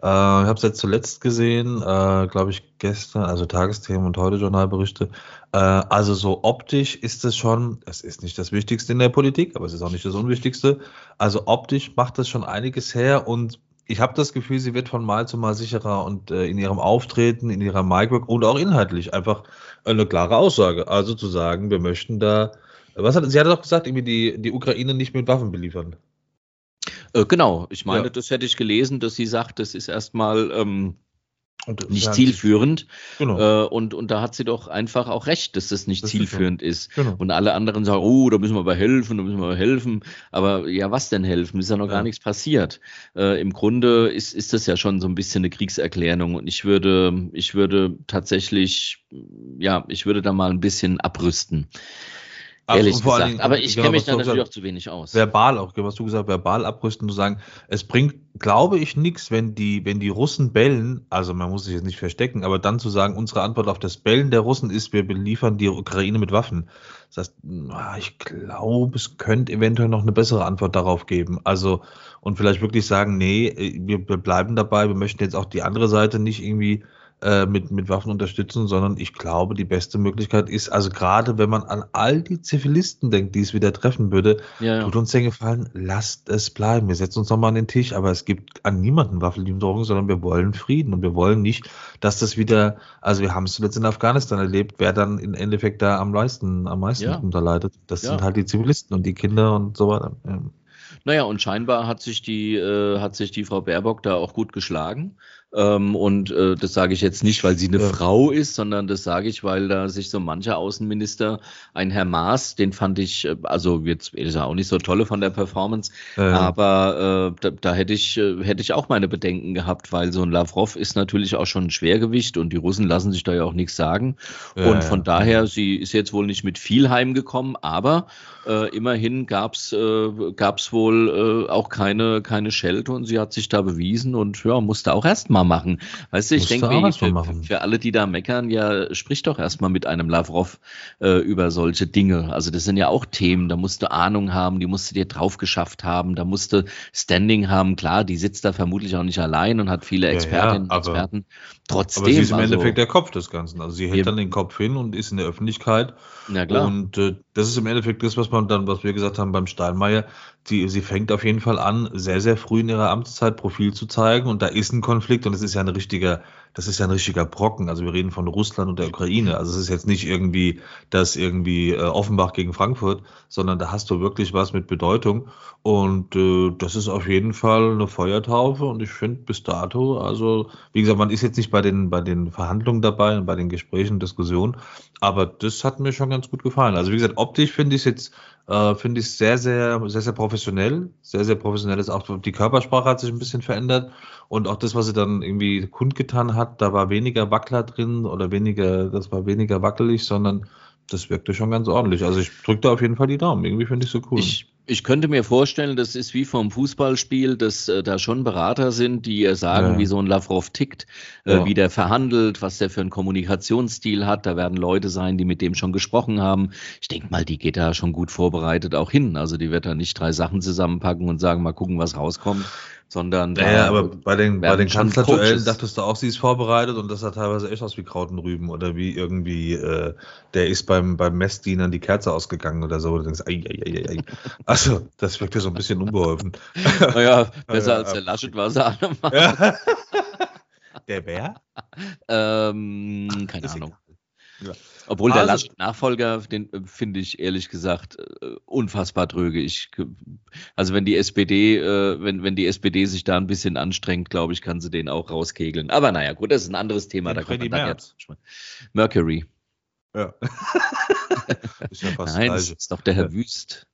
äh, ich habe es jetzt zuletzt gesehen, äh, glaube ich gestern, also Tagesthemen und heute Journalberichte. Äh, also so optisch ist es schon, es ist nicht das Wichtigste in der Politik, aber es ist auch nicht das Unwichtigste. Also optisch macht das schon einiges her und ich habe das Gefühl, sie wird von Mal zu Mal sicherer und äh, in ihrem Auftreten, in ihrer Micwork und auch inhaltlich einfach eine klare Aussage. Also zu sagen, wir möchten da, was hat, sie hat doch gesagt, irgendwie die, die Ukraine nicht mit Waffen beliefern. Äh, genau, ich meine, ja. das hätte ich gelesen, dass sie sagt, das ist erstmal ähm, nicht zielführend. Genau. Äh, und, und da hat sie doch einfach auch recht, dass das nicht das zielführend ist. Genau. Und alle anderen sagen, oh, da müssen wir aber helfen, da müssen wir aber helfen. Aber ja, was denn helfen? Ist ja noch ja. gar nichts passiert. Äh, Im Grunde ist, ist das ja schon so ein bisschen eine Kriegserklärung. Und ich würde, ich würde tatsächlich, ja, ich würde da mal ein bisschen abrüsten. Ehrlich gesagt. Dingen, aber ich genau, kenne mich da natürlich gesagt, auch zu wenig aus. Verbal auch, was du gesagt verbal abrüsten, zu sagen, es bringt, glaube ich, nichts, wenn die, wenn die Russen bellen, also man muss sich jetzt nicht verstecken, aber dann zu sagen, unsere Antwort auf das Bellen der Russen ist, wir beliefern die Ukraine mit Waffen. Das heißt, ich glaube, es könnte eventuell noch eine bessere Antwort darauf geben. Also, und vielleicht wirklich sagen, nee, wir bleiben dabei, wir möchten jetzt auch die andere Seite nicht irgendwie äh, mit, mit Waffen unterstützen, sondern ich glaube, die beste Möglichkeit ist, also gerade wenn man an all die Zivilisten denkt, die es wieder treffen würde, ja, ja. tut uns den Gefallen, lasst es bleiben. Wir setzen uns nochmal an den Tisch, aber es gibt an niemanden Waffenlieferungen, sondern wir wollen Frieden und wir wollen nicht, dass das wieder, also wir haben es zuletzt in Afghanistan erlebt, wer dann im Endeffekt da am meisten, am meisten ja. unterleidet. Das sind halt die Zivilisten und die Kinder und so weiter. Naja, und scheinbar hat sich die, äh, hat sich die Frau Baerbock da auch gut geschlagen. Ähm, und äh, das sage ich jetzt nicht, weil sie eine ja. Frau ist, sondern das sage ich, weil da sich so mancher Außenminister, ein Herr Maas, den fand ich, äh, also jetzt ist er auch nicht so tolle von der Performance, ja. aber äh, da, da, hätte ich, äh, hätte ich auch meine Bedenken gehabt, weil so ein Lavrov ist natürlich auch schon ein Schwergewicht und die Russen lassen sich da ja auch nichts sagen. Ja, und von daher, sie ist jetzt wohl nicht mit viel heimgekommen, aber äh, immerhin gab's äh, gab's wohl äh, auch keine, keine Schelte und sie hat sich da bewiesen und ja, musste auch erstmal machen. Weißt du, ich denke, für, für, alle, die da meckern, ja, sprich doch erstmal mit einem Lavrov äh, über solche Dinge. Also das sind ja auch Themen, da musst du Ahnung haben, die musst du dir drauf geschafft haben, da musst du Standing haben. Klar, die sitzt da vermutlich auch nicht allein und hat viele Expertinnen ja, ja, und Experten. Trotzdem. Aber sie ist im also, Endeffekt der Kopf des Ganzen. Also sie hält dann den Kopf hin und ist in der Öffentlichkeit. Na klar. Und äh, das ist im Endeffekt das, was man dann, was wir gesagt haben beim Steinmeier, die, sie fängt auf jeden Fall an, sehr, sehr früh in ihrer Amtszeit Profil zu zeigen und da ist ein Konflikt und es ist ja ein richtiger, das ist ja ein richtiger Brocken. Also wir reden von Russland und der Ukraine. Also es ist jetzt nicht irgendwie das irgendwie äh, Offenbach gegen Frankfurt, sondern da hast du wirklich was mit Bedeutung und äh, das ist auf jeden Fall eine Feuertaufe und ich finde bis dato, also wie gesagt, man ist jetzt nicht bei den, bei den Verhandlungen dabei und bei den Gesprächen, Diskussionen, aber das hat mir schon ganz gut gefallen. Also wie gesagt, optisch finde ich es jetzt äh, finde ich sehr, sehr, sehr, sehr professionell. Sehr, sehr professionell ist auch die Körpersprache hat sich ein bisschen verändert und auch das, was sie dann irgendwie kundgetan hat, da war weniger Wackler drin oder weniger, das war weniger wackelig, sondern das wirkte schon ganz ordentlich. Also ich drücke da auf jeden Fall die Daumen. Irgendwie finde ich so cool. Ich, ich könnte mir vorstellen, das ist wie vom Fußballspiel, dass äh, da schon Berater sind, die äh, sagen, ja. wie so ein Lavrov tickt, äh, ja. wie der verhandelt, was der für einen Kommunikationsstil hat. Da werden Leute sein, die mit dem schon gesprochen haben. Ich denke mal, die geht da schon gut vorbereitet auch hin. Also die wird da nicht drei Sachen zusammenpacken und sagen, mal gucken, was rauskommt, sondern naja, aber bei den, bei den Kanzlerduellen dachtest du auch, sie ist vorbereitet und das sah teilweise echt aus wie Krautenrüben oder wie irgendwie, äh, der ist beim, beim Messdienern die Kerze ausgegangen oder so. Und du denkst, ei, ei, ei, ei. Also, das wirkte so ein bisschen unbeholfen. Naja, besser ja, als der Laschet war sie. Der wer? ähm, keine Ahnung. Ja. Obwohl also, der Laschet-Nachfolger, den äh, finde ich ehrlich gesagt äh, unfassbar dröge. Ich, also wenn die SPD, äh, wenn, wenn die SPD sich da ein bisschen anstrengt, glaube ich, kann sie den auch rauskegeln. Aber naja, gut, das ist ein anderes Thema. Da kann man dann jetzt Mercury. Ja. ist ja fast Nein, das ist doch der Herr ja. Wüst.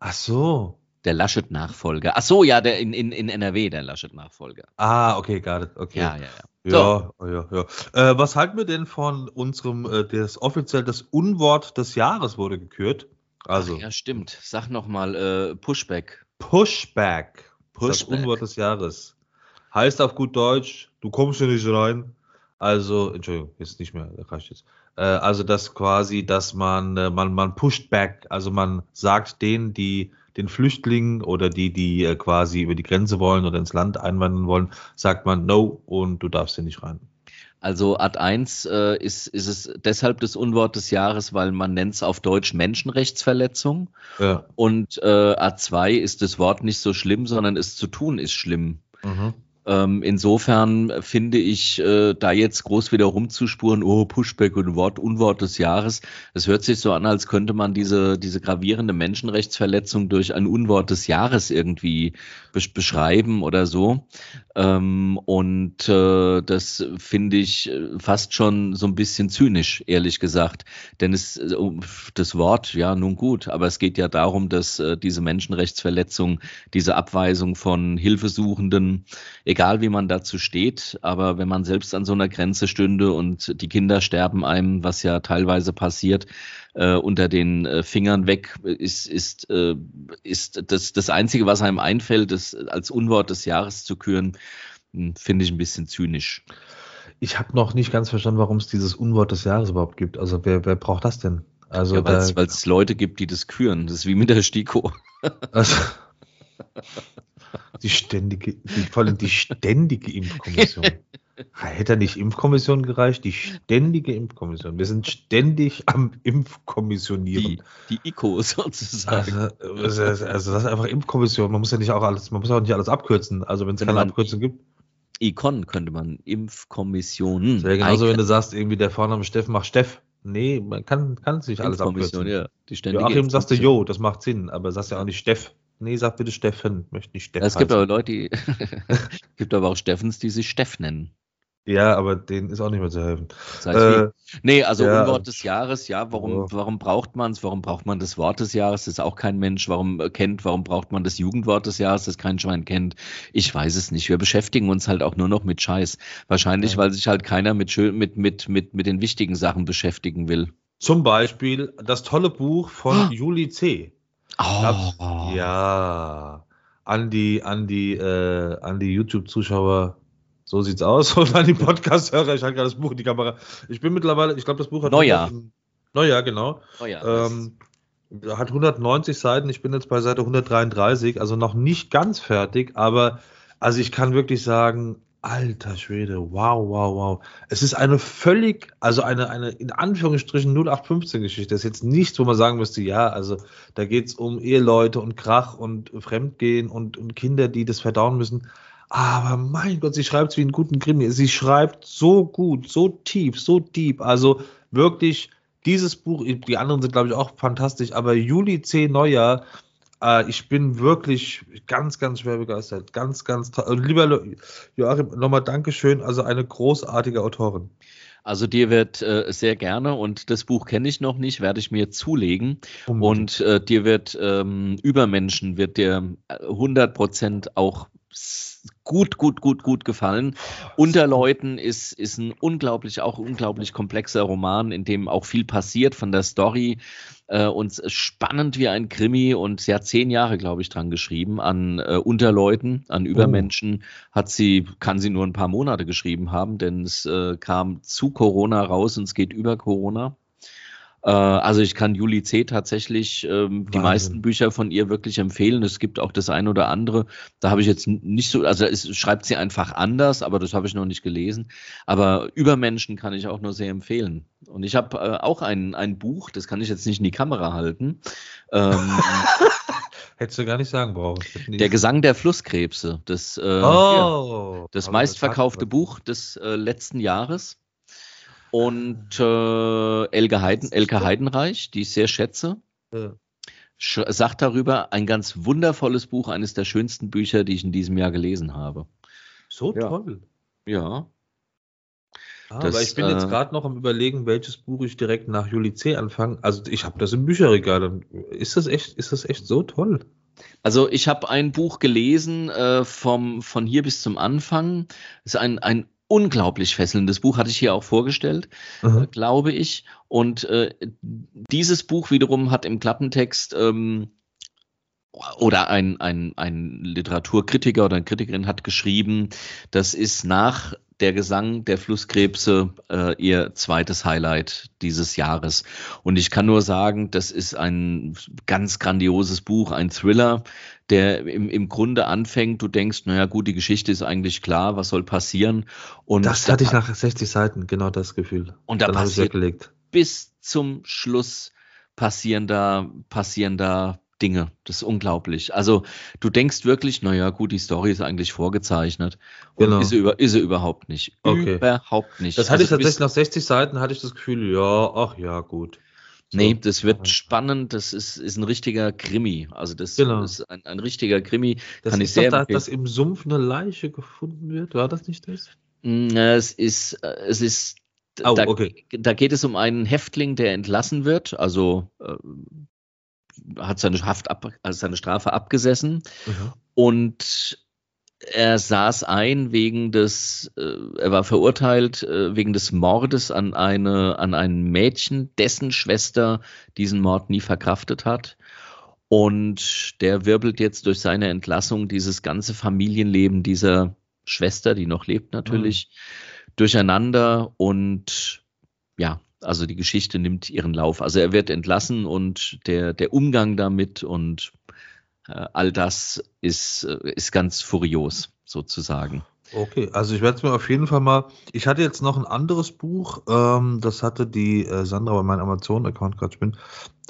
Ach so. Der Laschet-Nachfolger. Ach so, ja, der in, in, in NRW, der Laschet-Nachfolger. Ah, okay, got it. Okay. Ja, ja, ja. Ja, so. Ja, ja. Äh, was halten wir denn von unserem, äh, das offiziell das Unwort des Jahres wurde gekürt? Also. Ach, ja, stimmt. Sag nochmal, äh, Pushback. Pushback. Pushback. Das Unwort des Jahres. Heißt auf gut Deutsch, du kommst hier nicht rein. Also, Entschuldigung, jetzt nicht mehr, da reicht jetzt. Äh, also, das quasi, dass man, äh, man, man pusht back, also man sagt denen, die den Flüchtlingen oder die, die äh, quasi über die Grenze wollen oder ins Land einwandern wollen, sagt man no und du darfst hier nicht rein. Also Art 1 äh, ist, ist es deshalb das Unwort des Jahres, weil man nennt es auf Deutsch Menschenrechtsverletzung. Ja. Und äh, Art 2 ist das Wort nicht so schlimm, sondern es zu tun ist schlimm. Mhm. Ähm, insofern finde ich, äh, da jetzt groß wieder rumzuspuren, oh, Pushback und Wort, Unwort des Jahres, es hört sich so an, als könnte man diese, diese gravierende Menschenrechtsverletzung durch ein Unwort des Jahres irgendwie beschreiben oder so. Ähm, und äh, das finde ich äh, fast schon so ein bisschen zynisch, ehrlich gesagt. Denn es, äh, das Wort, ja, nun gut, aber es geht ja darum, dass äh, diese Menschenrechtsverletzung, diese Abweisung von Hilfesuchenden, egal wie man dazu steht, aber wenn man selbst an so einer Grenze stünde und die Kinder sterben einem, was ja teilweise passiert, äh, unter den äh, Fingern weg, ist, ist, äh, ist das, das Einzige, was einem einfällt, das als Unwort des Jahres zu küren, hm, finde ich ein bisschen zynisch. Ich habe noch nicht ganz verstanden, warum es dieses Unwort des Jahres überhaupt gibt. Also wer, wer braucht das denn? Also ja, weil es Leute gibt, die das küren. Das ist wie mit der STIKO. Also, die ständige, die, vor allem die ständige Impfkommission. Hätte nicht Impfkommission gereicht? Die ständige Impfkommission. Wir sind ständig am Impfkommissionieren. Die, die ICO sozusagen. Also, also, also, das ist einfach Impfkommission. Man muss ja nicht auch alles, man muss auch nicht alles abkürzen. Also wenn es keine Abkürzung gibt. Icon könnte man Impfkommission. Wäre genauso, wenn du sagst, irgendwie der Vorname Steffen macht Steff. Nee, man kann, kann sich alles abkürzen. Ja, die ständige Joachim sagst du Jo, das macht Sinn, aber sagst ja auch nicht Steff. Nee, sag bitte Steffen, möchte nicht Steffen. Es gibt aber Leute, die, gibt aber auch Steffens, die sich Steff nennen. Ja, aber denen ist auch nicht mehr zu helfen. Das heißt äh, nee, also ja, Unwort des Jahres, ja, warum, oh. warum braucht man es? Warum braucht man das Wort des Jahres, das auch kein Mensch warum äh, kennt? Warum braucht man das Jugendwort des Jahres, das kein Schwein kennt? Ich weiß es nicht. Wir beschäftigen uns halt auch nur noch mit Scheiß. Wahrscheinlich, ja. weil sich halt keiner mit, mit, mit, mit, mit den wichtigen Sachen beschäftigen will. Zum Beispiel das tolle Buch von oh. Juli C. Oh. ja, an die, an die, äh, an die YouTube-Zuschauer so sieht's aus. Und an die Podcast-Hörer, ich halte gerade das Buch in die Kamera. Ich bin mittlerweile, ich glaube, das Buch hat. Neujahr. Neujahr, genau. Neujahr. Ähm, hat 190 Seiten. Ich bin jetzt bei Seite 133, also noch nicht ganz fertig, aber also ich kann wirklich sagen, alter Schwede, wow, wow, wow. Es ist eine völlig, also eine, eine in Anführungsstrichen 0815-Geschichte. Das ist jetzt nichts, wo man sagen müsste, ja, also da geht's um Eheleute und Krach und Fremdgehen und, und Kinder, die das verdauen müssen. Aber mein Gott, sie schreibt es wie einen guten Krimi. Sie schreibt so gut, so tief, so deep. Also wirklich dieses Buch, die anderen sind, glaube ich, auch fantastisch, aber Juli C. Neujahr, äh, ich bin wirklich ganz, ganz schwer begeistert. Ganz, ganz toll. Und lieber Joachim, nochmal Dankeschön. Also eine großartige Autorin. Also dir wird äh, sehr gerne und das Buch kenne ich noch nicht, werde ich mir zulegen und äh, dir wird ähm, Übermenschen wird dir 100 Prozent auch gut, gut, gut, gut gefallen. Unter Leuten ist, ist ein unglaublich, auch unglaublich komplexer Roman, in dem auch viel passiert von der Story äh, und spannend wie ein Krimi und sie hat zehn Jahre, glaube ich, dran geschrieben an äh, Unterleuten, an Übermenschen. Oh. Hat sie, kann sie nur ein paar Monate geschrieben haben, denn es äh, kam zu Corona raus und es geht über Corona. Äh, also ich kann Juli C. tatsächlich ähm, die meisten Bücher von ihr wirklich empfehlen. Es gibt auch das ein oder andere. Da habe ich jetzt nicht so, also es schreibt sie einfach anders, aber das habe ich noch nicht gelesen. Aber Übermenschen kann ich auch nur sehr empfehlen. Und ich habe äh, auch ein, ein Buch, das kann ich jetzt nicht in die Kamera halten. Ähm, Hättest du gar nicht sagen brauchen. Der Gesang der Flusskrebse, das, äh, oh, das meistverkaufte Buch des äh, letzten Jahres. Und äh, Elke, Heiden, Elke Heidenreich, die ich sehr schätze, ja. sagt darüber, ein ganz wundervolles Buch, eines der schönsten Bücher, die ich in diesem Jahr gelesen habe. So ja. toll. Ja. Ah, das, aber ich bin äh, jetzt gerade noch am überlegen, welches Buch ich direkt nach Juli C anfange. Also ich habe das im Bücherregal. Ist das echt, ist das echt so toll? Also ich habe ein Buch gelesen äh, vom, von hier bis zum Anfang. Das ist ein, ein unglaublich fesselndes Buch, hatte ich hier auch vorgestellt, äh, glaube ich. Und äh, dieses Buch wiederum hat im Klappentext ähm, oder ein, ein, ein Literaturkritiker oder eine Kritikerin hat geschrieben, das ist nach der Gesang der Flusskrebse äh, ihr zweites Highlight dieses Jahres. Und ich kann nur sagen, das ist ein ganz grandioses Buch, ein Thriller, der im, im Grunde anfängt, du denkst, naja gut, die Geschichte ist eigentlich klar, was soll passieren. Und das hatte ich nach 60 Seiten, genau das Gefühl. Und da Dann passiert bis zum Schluss passieren da, passieren da Dinge. Das ist unglaublich. Also du denkst wirklich, naja, gut, die Story ist eigentlich vorgezeichnet. Und genau. ist, sie über, ist sie überhaupt nicht. Okay. Überhaupt nicht. Das hatte also, ich tatsächlich nach 60 Seiten hatte ich das Gefühl, ja, ach ja, gut. So. Nee, das wird spannend. Das ist, ist ein richtiger Krimi. Also das genau. ist ein, ein richtiger Krimi. Das Kann ist ich sehr da, dass im Sumpf eine Leiche gefunden wird. War das nicht das? Mm, es ist, es ist Oh, da, okay. da, geht es um einen Häftling, der entlassen wird, also äh, hat seine, Haft ab, also seine Strafe abgesessen mhm. und er saß ein wegen des, äh, er war verurteilt äh, wegen des Mordes an eine, an ein Mädchen, dessen Schwester diesen Mord nie verkraftet hat. Und der wirbelt jetzt durch seine Entlassung dieses ganze Familienleben dieser Schwester, die noch lebt natürlich, mhm. durcheinander und ja, also die Geschichte nimmt ihren Lauf. Also er wird entlassen und der, der Umgang damit und äh, all das ist, äh, ist ganz furios sozusagen. Okay, also ich werde es mir auf jeden Fall mal. Ich hatte jetzt noch ein anderes Buch, ähm, das hatte die äh, Sandra bei meinem Amazon-Account gerade bin,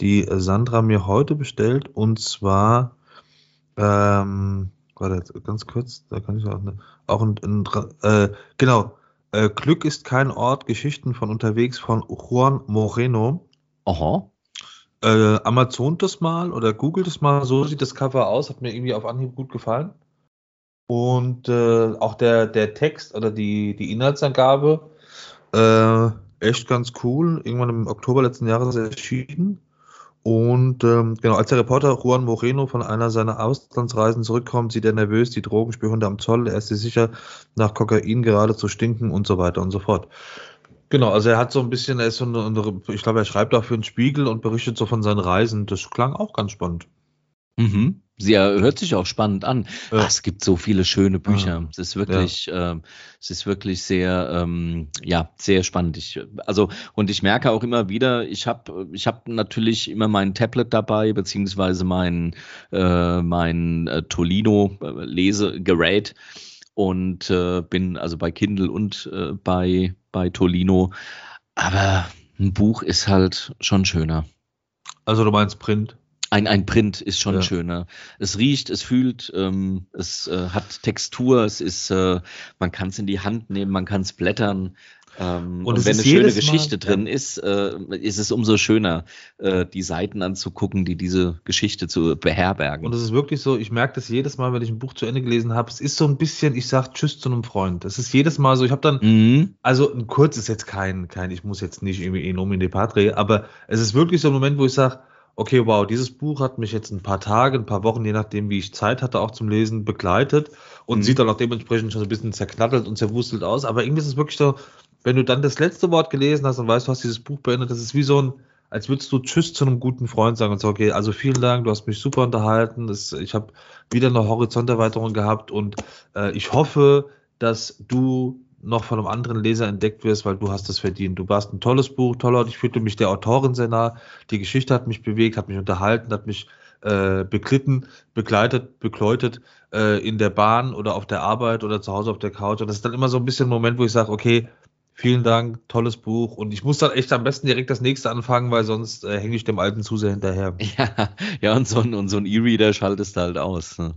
die äh, Sandra mir heute bestellt und zwar, ähm, warte, ganz kurz, da kann ich auch, ne, auch ein, ein äh, genau, äh, Glück ist kein Ort, Geschichten von unterwegs von Juan Moreno. Aha. Äh, Amazon das mal oder googelt es mal, so sieht das Cover aus, hat mir irgendwie auf Anhieb gut gefallen. Und äh, auch der, der Text oder die, die Inhaltsangabe, äh, echt ganz cool. Irgendwann im Oktober letzten Jahres erschienen. Und ähm, genau, als der Reporter Juan Moreno von einer seiner Auslandsreisen zurückkommt, sieht er nervös die Drogenspürhunde am Zoll. Er ist sich sicher, nach Kokain gerade zu stinken und so weiter und so fort. Genau, also er hat so ein bisschen, er ist so eine, ich glaube, er schreibt auch für den Spiegel und berichtet so von seinen Reisen. Das klang auch ganz spannend. Mhm. Sie hört sich auch spannend an. Ja. Ach, es gibt so viele schöne Bücher. Ja. Es ist wirklich, ja. äh, es ist wirklich sehr, ähm, ja, sehr spannend. Ich, also und ich merke auch immer wieder, ich habe, ich habe natürlich immer mein Tablet dabei beziehungsweise mein, äh, mein äh, Tolino äh, Lesegerät und äh, bin also bei Kindle und äh, bei bei Tolino. Aber ein Buch ist halt schon schöner. Also du meinst Print? Ein, ein Print ist schon ja. schöner. Es riecht, es fühlt, ähm, es äh, hat Textur, es ist, äh, man kann es in die Hand nehmen, man kann es blättern. Ähm, und, und wenn eine schöne Geschichte Mal, drin ja. ist, äh, ist es umso schöner, äh, die Seiten anzugucken, die diese Geschichte zu beherbergen. Und es ist wirklich so, ich merke das jedes Mal, wenn ich ein Buch zu Ende gelesen habe. Es ist so ein bisschen, ich sage Tschüss zu einem Freund. Es ist jedes Mal so, ich habe dann, mhm. also ein kurz ist jetzt kein, kein, ich muss jetzt nicht irgendwie in nomine patre, aber es ist wirklich so ein Moment, wo ich sage, okay, wow, dieses Buch hat mich jetzt ein paar Tage, ein paar Wochen, je nachdem, wie ich Zeit hatte, auch zum Lesen begleitet und mhm. sieht dann auch dementsprechend schon so ein bisschen zerknattelt und zerwustelt aus. Aber irgendwie ist es wirklich so, wenn du dann das letzte Wort gelesen hast und weißt, du hast dieses Buch beendet, das ist wie so ein, als würdest du Tschüss zu einem guten Freund sagen und sagen, okay, also vielen Dank, du hast mich super unterhalten, das, ich habe wieder eine Horizonterweiterung gehabt und äh, ich hoffe, dass du noch von einem anderen Leser entdeckt wirst, weil du hast das verdient. Du warst ein tolles Buch, toller, ich fühlte mich der Autorin sehr nah. Die Geschichte hat mich bewegt, hat mich unterhalten, hat mich äh, beglitten, begleitet, bekläutet äh, in der Bahn oder auf der Arbeit oder zu Hause auf der Couch. Und das ist dann immer so ein bisschen ein Moment, wo ich sage, okay, vielen Dank, tolles Buch. Und ich muss dann echt am besten direkt das nächste anfangen, weil sonst äh, hänge ich dem alten zu sehr hinterher. Ja, ja und so ein, so ein E-Reader schaltest du halt aus. Ne?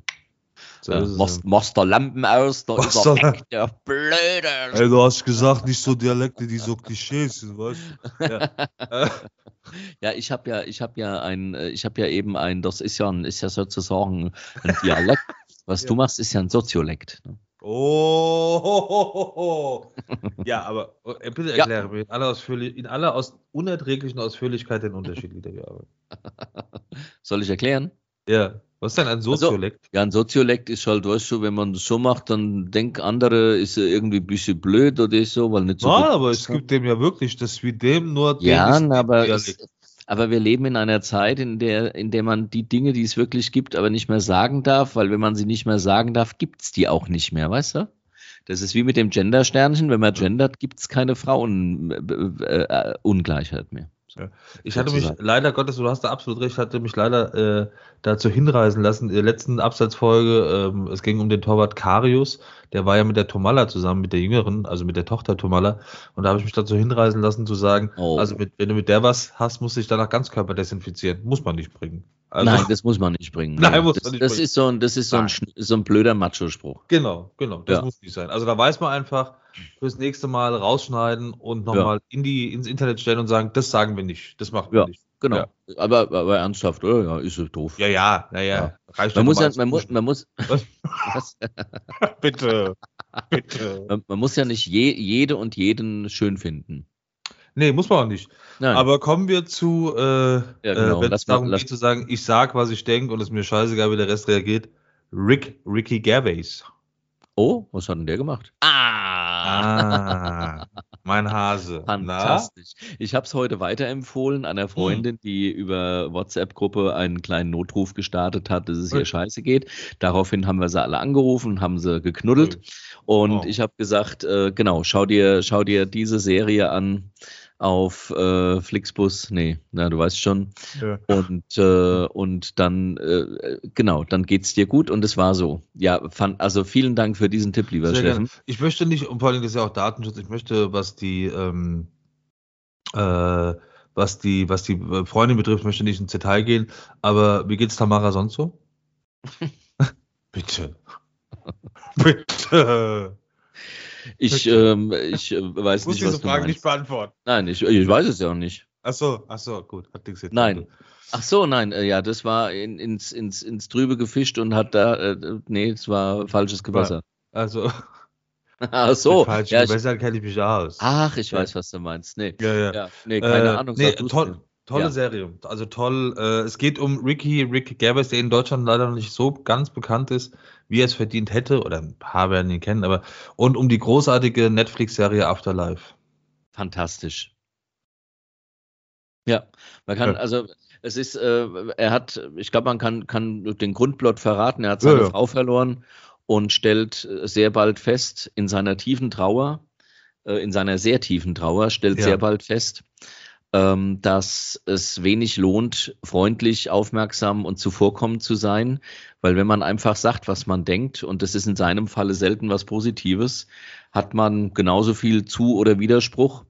So äh, machst, machst da Lampen aus, da ist er weg, der Blöde. Ey, du hast gesagt, nicht so Dialekte, die so Klischees sind, weißt du? Ja, ja ich habe ja, ich habe ja ein, äh, ich habe ja eben ein, das ist ja, ein, ist ja sozusagen ein Dialekt. Was ja. du machst, ist ja ein Soziolekt. Ne? Oh, ho, ho, ho. ja, aber äh, bitte erkläre ja. mir in aller, Ausführlich, in aller aus unerträglichen Ausführlichkeit den Unterschied, Liedergearbeit. Soll ich erklären? Ja. Was ist denn ein also, Soziolekt? Also, ja, ein Soziolekt ist halt, weißt du, wenn man das so macht, dann denkt andere, ist er irgendwie ein bisschen blöd oder so, weil nicht so. Nein, aber es gibt dem ja wirklich das wie dem, nur Ja, aber, es, aber wir leben in einer Zeit, in der, in der man die Dinge, die es wirklich gibt, aber nicht mehr sagen darf, weil wenn man sie nicht mehr sagen darf, gibt es die auch nicht mehr, weißt du? Das ist wie mit dem Gender-Sternchen, wenn man gendert, gibt es keine Frauenungleichheit mehr. Ja. Ich hatte mich leider Gottes, du hast da absolut recht, hatte mich leider äh, dazu hinreisen lassen. In der letzten Absatzfolge, ähm, es ging um den Torwart Karius, der war ja mit der Tomalla zusammen, mit der Jüngeren, also mit der Tochter Tomalla. Und da habe ich mich dazu hinreisen lassen zu sagen, oh. also mit, wenn du mit der was hast, musst du dich danach ganz Körper desinfizieren. Muss man nicht bringen. Also, Nein, das muss man nicht bringen. Nein, muss das, man nicht das bringen. Ist so ein, das ist so ein, so ein blöder Macho-Spruch. Genau, genau. Das ja. muss nicht sein. Also da weiß man einfach, fürs nächste Mal rausschneiden und nochmal ja. in die, ins Internet stellen und sagen, das sagen wir nicht. Das machen wir ja. nicht. Genau. Ja. Aber, aber ernsthaft, oder? Ja, ist es doof. Ja, ja, naja. Ja. Man, muss ja, man, muss, man muss. Bitte. Bitte. Man, man, muss ja nicht je, jede und jeden schön finden. Nee, muss man auch nicht. Nein. Aber kommen wir zu, äh, ja, genau. äh, wenn es darum geht zu sagen, ich sag, was ich denke und es mir scheißegal, wie der Rest reagiert. Rick, Ricky Gervais. Oh, was hat denn der gemacht? Ah, ah mein Hase. Fantastisch. Na? Ich habe es heute weiterempfohlen einer Freundin, hm. die über WhatsApp-Gruppe einen kleinen Notruf gestartet hat, dass es ihr scheiße geht. Daraufhin haben wir sie alle angerufen, haben sie geknuddelt. Und oh. ich habe gesagt, äh, genau, schau dir, schau dir diese Serie an auf äh, Flixbus, nee, na, du weißt schon. Ja. Und, äh, und dann, äh, genau, dann geht's dir gut und es war so. Ja, fand, also vielen Dank für diesen Tipp, lieber Sehr Steffen. Gerne. Ich möchte nicht, und vor allem ist ja auch Datenschutz, ich möchte, was die, ähm, äh, was die, was die äh, Freundin betrifft, möchte nicht ins Detail gehen, aber wie geht's Tamara sonst so? Bitte. Bitte. Ich, ähm, ich äh, weiß nicht, was diese Fragen nicht beantworten. Nein, ich, ich weiß es ja auch nicht. Ach so, ach so, gut. Hat nichts jetzt Nein. Ach so, nein, äh, ja, das war in, ins, ins, ins Trübe gefischt und hat da, äh, nee, es war falsches Gewässer. Also. Ach so. Falsche ja, Gewässer kenne ich mich aus. Ach, ich weiß, was du meinst. Nee, ja, ja. ja nee keine äh, Ahnung. Nee, toll, tolle ja. Serie. Also toll. Äh, es geht um Ricky, Rick Gervais, der in Deutschland leider noch nicht so ganz bekannt ist wie er es verdient hätte, oder ein paar werden ihn kennen, aber und um die großartige Netflix-Serie Afterlife. Fantastisch. Ja, man kann, ja. also es ist, äh, er hat, ich glaube, man kann, kann den Grundplot verraten, er hat seine ja. Frau verloren und stellt sehr bald fest, in seiner tiefen Trauer, äh, in seiner sehr tiefen Trauer, stellt sehr bald fest, ähm, dass es wenig lohnt, freundlich, aufmerksam und zuvorkommend zu sein, weil wenn man einfach sagt, was man denkt, und das ist in seinem Falle selten was Positives, hat man genauso viel Zu- oder Widerspruch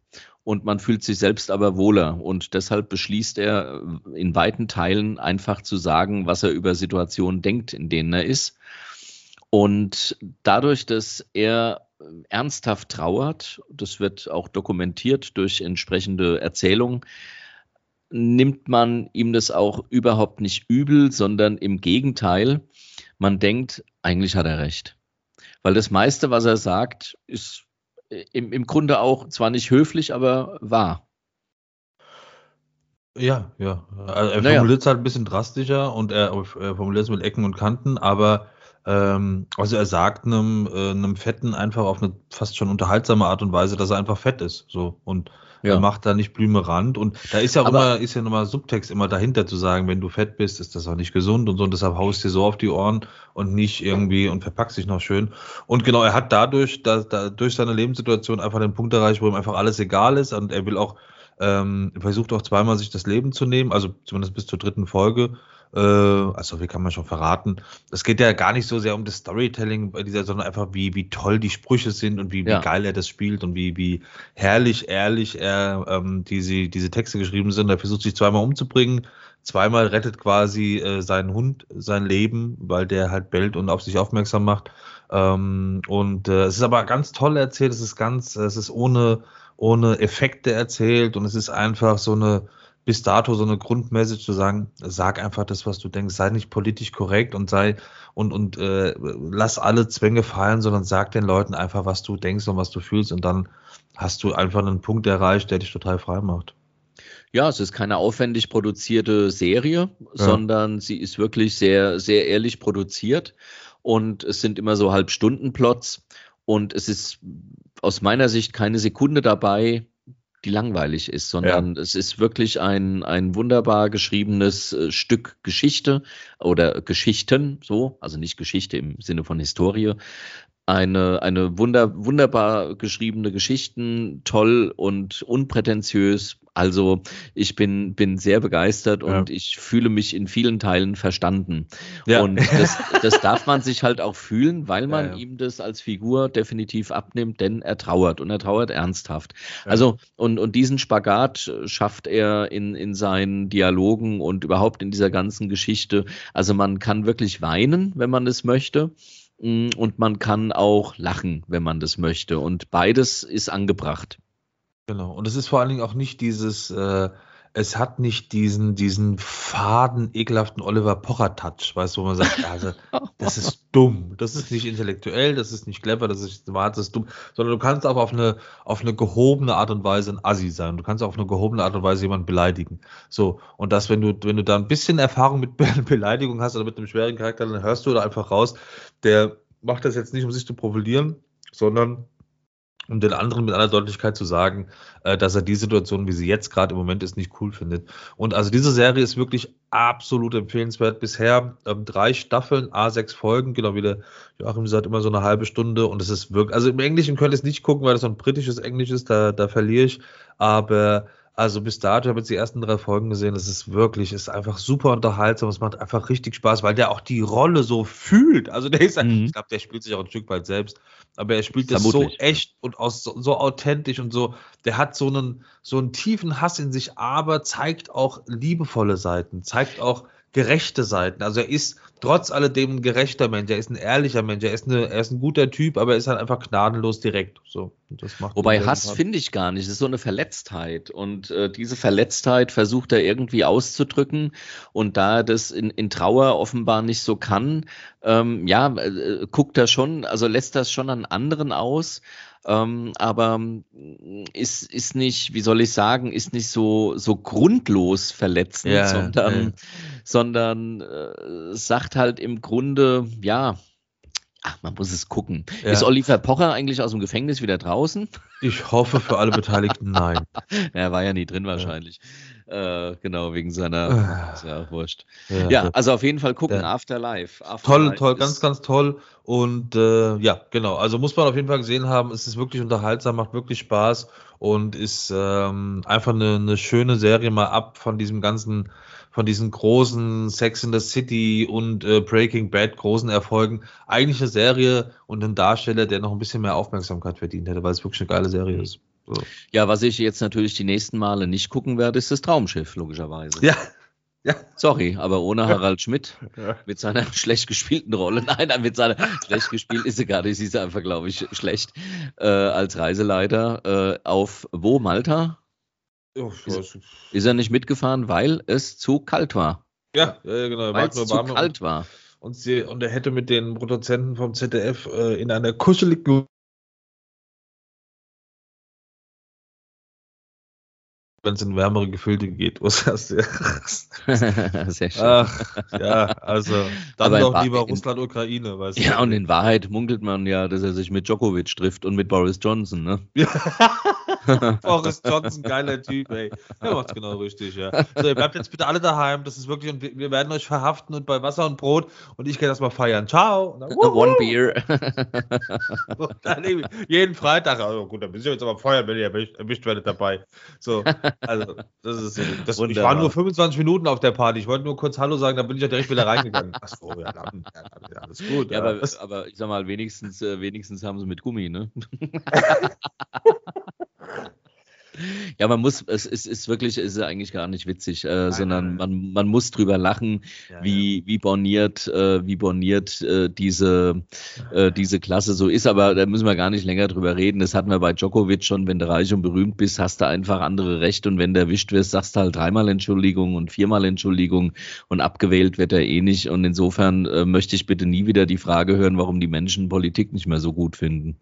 und man fühlt sich selbst aber wohler. Und deshalb beschließt er in weiten Teilen einfach zu sagen, was er über Situationen denkt, in denen er ist. Und dadurch, dass er ernsthaft trauert, das wird auch dokumentiert durch entsprechende Erzählungen, nimmt man ihm das auch überhaupt nicht übel, sondern im Gegenteil, man denkt, eigentlich hat er recht. Weil das meiste, was er sagt, ist im, im Grunde auch zwar nicht höflich, aber wahr. Ja, ja. Also er formuliert es naja. halt ein bisschen drastischer und er, er formuliert es mit Ecken und Kanten, aber ähm, also er sagt einem, äh, einem Fetten einfach auf eine fast schon unterhaltsame Art und Weise, dass er einfach fett ist. So. Und ja. er macht da nicht Blümerand. Und da ist ja auch immer, ist ja nochmal Subtext immer dahinter zu sagen, wenn du fett bist, ist das auch nicht gesund und so. Und deshalb haust dir so auf die Ohren und nicht irgendwie und verpackst dich noch schön. Und genau, er hat dadurch, da, da, durch seine Lebenssituation einfach den Punkt erreicht, wo ihm einfach alles egal ist und er will auch, ähm, versucht auch zweimal sich das Leben zu nehmen, also zumindest bis zur dritten Folge Äh, also, wie kann man schon verraten? Es geht ja gar nicht so sehr um das Storytelling bei dieser, sondern einfach, wie, wie toll die Sprüche sind und wie, ja. wie geil er das spielt und wie, wie herrlich, ehrlich er ähm, diese, diese Texte geschrieben sind. Er versucht sich zweimal umzubringen, zweimal rettet quasi äh, seinen Hund sein Leben, weil der halt bellt und auf sich aufmerksam macht. Ähm, und äh, es ist aber ganz toll erzählt, es ist ganz, es ist ohne, ohne Effekte erzählt und es ist einfach so eine bis dato so eine Grundmessage zu sagen, sag einfach das, was du denkst, sei nicht politisch korrekt und sei und, und äh, lass alle Zwänge fallen, sondern sag den Leuten einfach, was du denkst und was du fühlst und dann hast du einfach einen Punkt erreicht, der dich total frei macht. Ja, es ist keine aufwendig produzierte Serie, ja. sondern sie ist wirklich sehr, sehr ehrlich produziert und es sind immer so Halbstunden-Plots und es ist aus meiner Sicht keine Sekunde dabei, die langweilig ist, sondern ja. es ist wirklich ein, ein wunderbar geschriebenes äh, Stück Geschichte oder Geschichten, so, also nicht Geschichte im Sinne von Historie, eine, eine wunder, wunderbar geschriebene Geschichten, toll und unprätentiös. Also ich bin, bin sehr begeistert ja. und ich fühle mich in vielen Teilen verstanden. Ja. Und das, das darf man sich halt auch fühlen, weil man ja, ihm das als Figur definitiv abnimmt, denn er trauert und er trauert ernsthaft. Also und, und diesen Spagat schafft er in, in seinen Dialogen und überhaupt in dieser ganzen Geschichte. Also man kann wirklich weinen, wenn man es möchte. Und man kann auch lachen, wenn man das möchte. Und beides ist angebracht. Genau. Und es ist vor allen Dingen auch nicht dieses, äh, es hat nicht diesen, diesen faden, ekelhaften Oliver Pocher-Touch, weißt du, wo man sagt, also, das ist dumm, das ist nicht intellektuell, das ist nicht clever, das ist smart, das ist dumm, sondern du kannst auch auf eine, auf eine gehobene Art und Weise ein Assi sein. Du kannst auch auf eine gehobene Art und Weise jemanden beleidigen. So. Und das, wenn du, wenn du da ein bisschen Erfahrung mit Beleidigung hast oder mit einem schweren Charakter, dann hörst du da einfach raus, der macht das jetzt nicht, um sich zu profilieren, sondern um den anderen mit aller Deutlichkeit zu sagen, äh, dass er die Situation, wie sie jetzt gerade im Moment ist, nicht cool findet. Und also diese Serie ist wirklich absolut empfehlenswert. Bisher ähm, drei Staffeln, A6 Folgen, genau wie der Joachim sagt, immer so eine halbe Stunde. Und es ist wirklich, also im Englischen könnte ich es nicht gucken, weil das so ein britisches Englisch ist, da, da verliere ich. Aber also bis dato habe ich jetzt die ersten drei Folgen gesehen. Es ist wirklich, ist einfach super unterhaltsam. Es macht einfach richtig Spaß, weil der auch die Rolle so fühlt. Also der ist, mhm. ich glaube, der spielt sich auch ein Stück weit selbst, aber er spielt das so echt und aus, so, so, authentisch und so. Der hat so einen, so einen tiefen Hass in sich, aber zeigt auch liebevolle Seiten, zeigt auch gerechte Seiten. Also er ist trotz alledem ein gerechter Mensch, er ist ein ehrlicher Mensch, er ist, eine, er ist ein guter Typ, aber er ist halt einfach gnadenlos direkt. So, Wobei Hass finde ich gar nicht, es ist so eine Verletztheit. Und äh, diese Verletztheit versucht er irgendwie auszudrücken und da er das in, in Trauer offenbar nicht so kann, ähm, ja, äh, guckt er schon, also lässt das schon an anderen aus ähm, aber mm, ist, ist nicht, wie soll ich sagen, ist nicht so, so grundlos verletzend, ja, sondern, ja. sondern äh, sagt halt im Grunde, ja, Ach, man muss es gucken. Ja. Ist Oliver Pocher eigentlich aus dem Gefängnis wieder draußen? Ich hoffe für alle Beteiligten nein. er war ja nie drin wahrscheinlich. Äh, genau, wegen seiner. Ah. ist ja auch wurscht. Ja, ja also auf jeden Fall gucken, Afterlife. Afterlife. Toll, toll, ganz, ganz toll. Und äh, ja, genau. Also muss man auf jeden Fall gesehen haben. Es ist wirklich unterhaltsam, macht wirklich Spaß und ist ähm, einfach eine, eine schöne Serie mal ab von diesem ganzen von diesen großen Sex in the City und äh, Breaking Bad großen Erfolgen eigentlich eine Serie und ein Darsteller, der noch ein bisschen mehr Aufmerksamkeit verdient hätte, weil es wirklich eine geile Serie ist. So. Ja, was ich jetzt natürlich die nächsten Male nicht gucken werde, ist das Traumschiff, logischerweise. Ja. Ja. Sorry, aber ohne Harald Schmidt ja. mit seiner schlecht gespielten Rolle, nein, mit seiner schlecht gespielt ist sie gar nicht, sie ist einfach, glaube ich, schlecht äh, als Reiseleiter äh, auf wo Malta? Oh, ist, ist, er nicht mitgefahren, weil es zu kalt war? Ja, ja genau. Weil es zu kalt war. Und, sie, und er hätte mit den Produzenten vom ZDF äh, in einer kuscheligen wenn es in wärmere Gefilde geht. Was hast du? Sehr schön. Ach, ja, also dann doch lieber Russland-Ukraine, du. Ja, und in Wahrheit munkelt man ja, dass er sich mit Djokovic trifft und mit Boris Johnson, ne? Boris Johnson, geiler Typ, ey. Der macht's genau richtig, ja. So, ihr bleibt jetzt bitte alle daheim, das ist wirklich, und wir werden euch verhaften und bei Wasser und Brot und ich gehe das mal feiern. Ciao. Dann, One Beer. jeden Freitag, also gut, dann müssen wir jetzt aber feiern, wenn ihr erwischt, erwischt werdet dabei. So, Also, das ist das, ich war nur 25 Minuten auf der Party. Ich wollte nur kurz Hallo sagen, dann bin ich ja direkt wieder reingegangen. Ach so, ja, dann, ja, alles gut. Ja, aber, aber, ich sag mal, wenigstens, äh, wenigstens haben sie mit Gummi, ne? Ja, man muss, es, es ist wirklich, es ist eigentlich gar nicht witzig, äh, nein, sondern nein, Man, man muss drüber lachen, ja, wie, ja. wie borniert, äh, wie borniert äh, diese, äh, diese Klasse so ist. Aber da müssen wir gar nicht länger drüber reden. Das hatten wir bei Djokovic schon, wenn du reich und berühmt bist, hast du einfach andere Rechte und wenn du erwischt wirst, sagst du halt dreimal Entschuldigung und viermal Entschuldigung und abgewählt wird er eh nicht. Und insofern äh, möchte ich bitte nie wieder die Frage hören, warum die Menschen Politik nicht mehr so gut finden.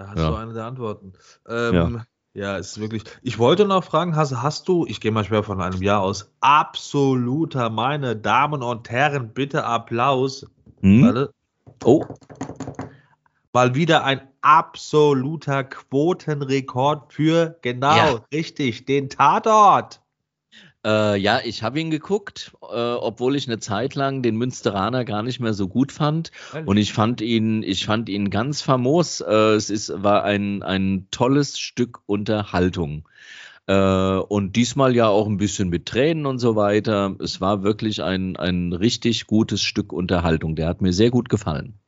Da hast ja. du eine der Antworten. Ähm, ja. Ja, ist wirklich. Ich wollte noch fragen, hast, hast du, ich gehe mal schwer von einem Jahr aus, absoluter, meine Damen und Herren, bitte Applaus. Hm? Warte. Oh. Mal wieder ein absoluter Quotenrekord für genau ja. richtig den Tatort. Äh, ja, ich habe ihn geguckt, äh, obwohl ich eine Zeit lang den Münsteraner gar nicht mehr so gut fand. Und ich fand ihn, ich fand ihn ganz famos. Äh, es ist, war ein, ein tolles Stück Unterhaltung. Äh, und diesmal ja auch ein bisschen mit Tränen und so weiter. Es war wirklich ein, ein richtig gutes Stück Unterhaltung. Der hat mir sehr gut gefallen.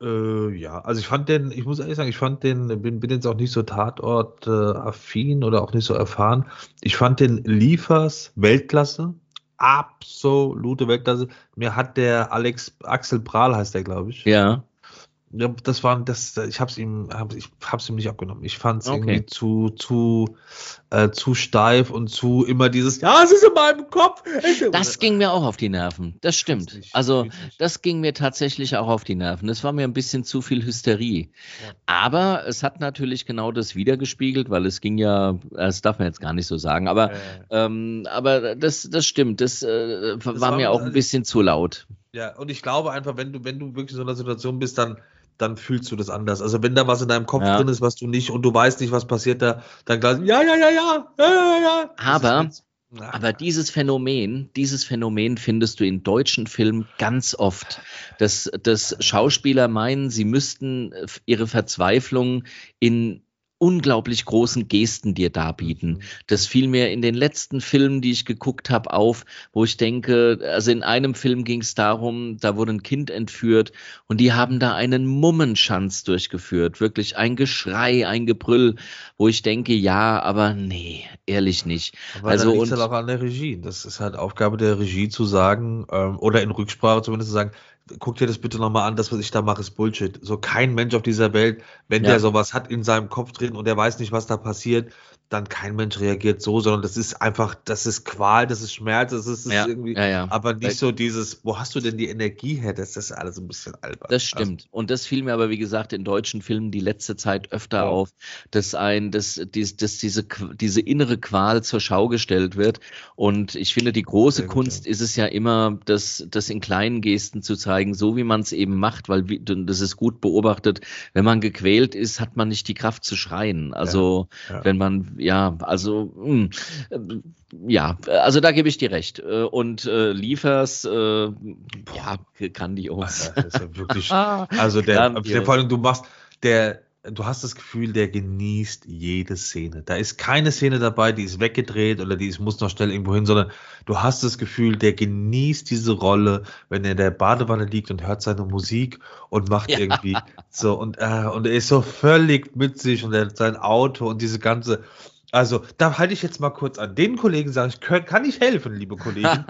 Äh, ja, also ich fand den, ich muss ehrlich sagen, ich fand den, bin, bin jetzt auch nicht so Tatort-affin äh, oder auch nicht so erfahren. Ich fand den Liefers Weltklasse, absolute Weltklasse. Mir hat der Alex Axel Prahl heißt der, glaube ich. Ja. Ja, das war das, ich hab's ihm, hab, ich hab's ihm nicht abgenommen. Ich fand's okay. irgendwie zu, zu, äh, zu steif und zu immer dieses, ja, es ist in meinem Kopf. Das ging mir auch auf die Nerven. Das stimmt. Also, das ging mir tatsächlich auch auf die Nerven. Das war mir ein bisschen zu viel Hysterie. Aber es hat natürlich genau das wiedergespiegelt, weil es ging ja, das darf man jetzt gar nicht so sagen, aber, äh. ähm, aber das, das stimmt. Das, äh, das war, war, mir auch ein bisschen zu laut. Ja, und ich glaube einfach, wenn du, wenn du wirklich in so einer Situation bist, dann, dann fühlst du das anders. Also wenn da was in deinem Kopf ja. drin ist, was du nicht und du weißt nicht, was passiert da, dann gleich, ja, ja, ja, ja, ja, ja, ja. Aber, aber dieses Phänomen, dieses Phänomen findest du in deutschen Filmen ganz oft, dass, dass Schauspieler meinen, sie müssten ihre Verzweiflung in unglaublich großen Gesten dir darbieten. Mhm. Das fiel mir in den letzten Filmen, die ich geguckt habe, auf, wo ich denke, also in einem Film ging es darum, da wurde ein Kind entführt und die haben da einen Mummenschanz durchgeführt, wirklich ein Geschrei, ein Gebrüll, wo ich denke, ja, aber nee, ehrlich nicht. Aber also und halt auch an der Regie. Das ist halt Aufgabe der Regie zu sagen ähm, oder in Rücksprache zumindest zu sagen, guck dir das bitte nochmal an, das, was ich da mache, ist Bullshit. So kein Mensch auf dieser Welt, wenn ja. der sowas hat in seinem Kopf drin und der weiß nicht, was da passiert, dann kein Mensch reagiert so, sondern das ist einfach, das ist Qual, das ist Schmerz, das ist, das ja, irgendwie, ja, ja. aber nicht so dieses, wo hast du denn die Energie her? Das ist alles ein bisschen albern. Das stimmt. Also, und das fiel mir aber, wie gesagt, in deutschen Filmen die letzte Zeit öfter oh. auf, dass ein, dass, dass, dass diese, diese innere Qual zur Schau gestellt wird. Und ich finde, die große Sehr Kunst gut, ist es ja immer, das, das in kleinen Gesten zu zeigen, so wie man es eben macht, weil das ist gut beobachtet. Wenn man gequält ist, hat man nicht die Kraft zu schreien. Also, wenn man ja, also mh, hm, ja, also da gebe ich dir recht. Äh, und äh, liefers, äh, ja, grandios. Das ist ja wirklich, also der, der, vor allem du machst, der, du hast das Gefühl, der genießt jede Szene. Da ist keine Szene dabei, die ist weggedreht oder die ist, muss noch schnell irgendwo hin, sondern du hast das Gefühl, der genießt diese Rolle, wenn er in der Badewanne liegt und hört seine Musik und macht ja. irgendwie so und, äh, und er ist so völlig mit sich und er hat sein Auto und diese ganze, also, da halte ich jetzt mal kurz an. Den Kollegen sage ich, kann ich helfen, liebe Kollegen?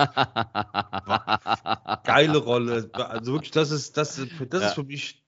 Geile Rolle. Also wirklich, das ist, das, das ja. ist für mich,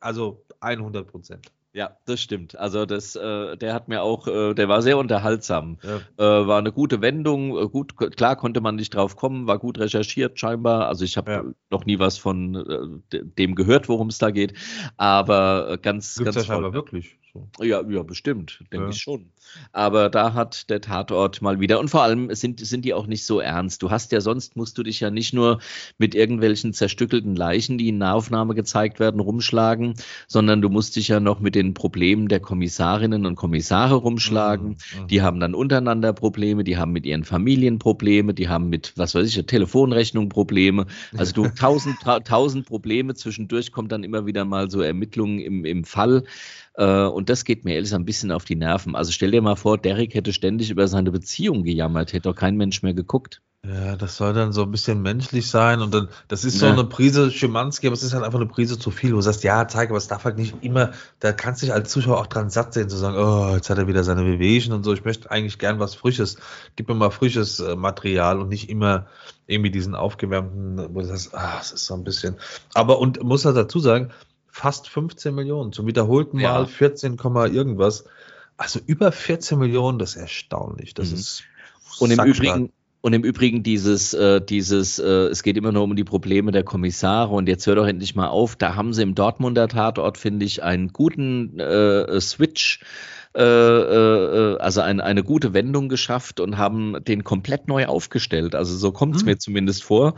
also 100 Prozent. Ja, das stimmt. Also das, äh, der hat mir auch, äh, der war sehr unterhaltsam. Ja. Äh, war eine gute Wendung. Äh, gut, klar konnte man nicht drauf kommen, war gut recherchiert scheinbar. Also ich habe ja. noch nie was von äh, dem gehört, worum es da geht. Aber äh, ganz, Gibt's ganz ja scheinbar wirklich. So. Ja, ja, bestimmt, denke ja. ich schon. Aber da hat der Tatort mal wieder, und vor allem sind, sind die auch nicht so ernst. Du hast ja sonst, musst du dich ja nicht nur mit irgendwelchen zerstückelten Leichen, die in Nahaufnahme gezeigt werden, rumschlagen, sondern du musst dich ja noch mit den Problemen der Kommissarinnen und Kommissare rumschlagen. Mhm. mhm. Die haben dann untereinander Probleme, die haben mit ihren Familien Probleme, die haben mit, was weiß ich, Telefonrechnung Probleme. Also du tausend, tausend Probleme, zwischendurch kommt dann immer wieder mal so Ermittlungen im, im Fall. Äh, und das geht mir ehrlich ein bisschen auf die Nerven. Also stell dir mal vor, Derek hätte ständig über seine Beziehung gejammert, hätte doch kein Mensch mehr geguckt. Ja, das soll dann so ein bisschen menschlich sein und dann, das ist so ja. eine Prise Schimanski, aber es ist halt einfach eine Prise zu viel, wo du sagst, ja, zeig, aber es darf halt nicht immer, da kannst du dich als Zuschauer auch dran satt sehen, zu sagen, oh, jetzt hat er wieder seine Wehwehchen und so, ich möchte eigentlich gern was Frisches, gib mir mal frisches äh, Material und nicht immer irgendwie diesen aufgewärmten, wo du sagst, ah, es ist so ein bisschen, aber und muss halt dazu sagen, fast 15 Millionen, zum wiederholten ja. Mal 14, irgendwas, also über 14 Millionen, das ist erstaunlich, das mhm. ist und im Übrigen, und im Übrigen dieses, äh, dieses, äh, es geht immer nur um die Probleme der Kommissare und jetzt hört doch endlich mal auf. Da haben sie im Dortmunder Tatort, finde ich, einen guten äh, Switch äh, äh, also ein, eine gute Wendung geschafft und haben den komplett neu aufgestellt. Also so kommt es mhm. mir zumindest vor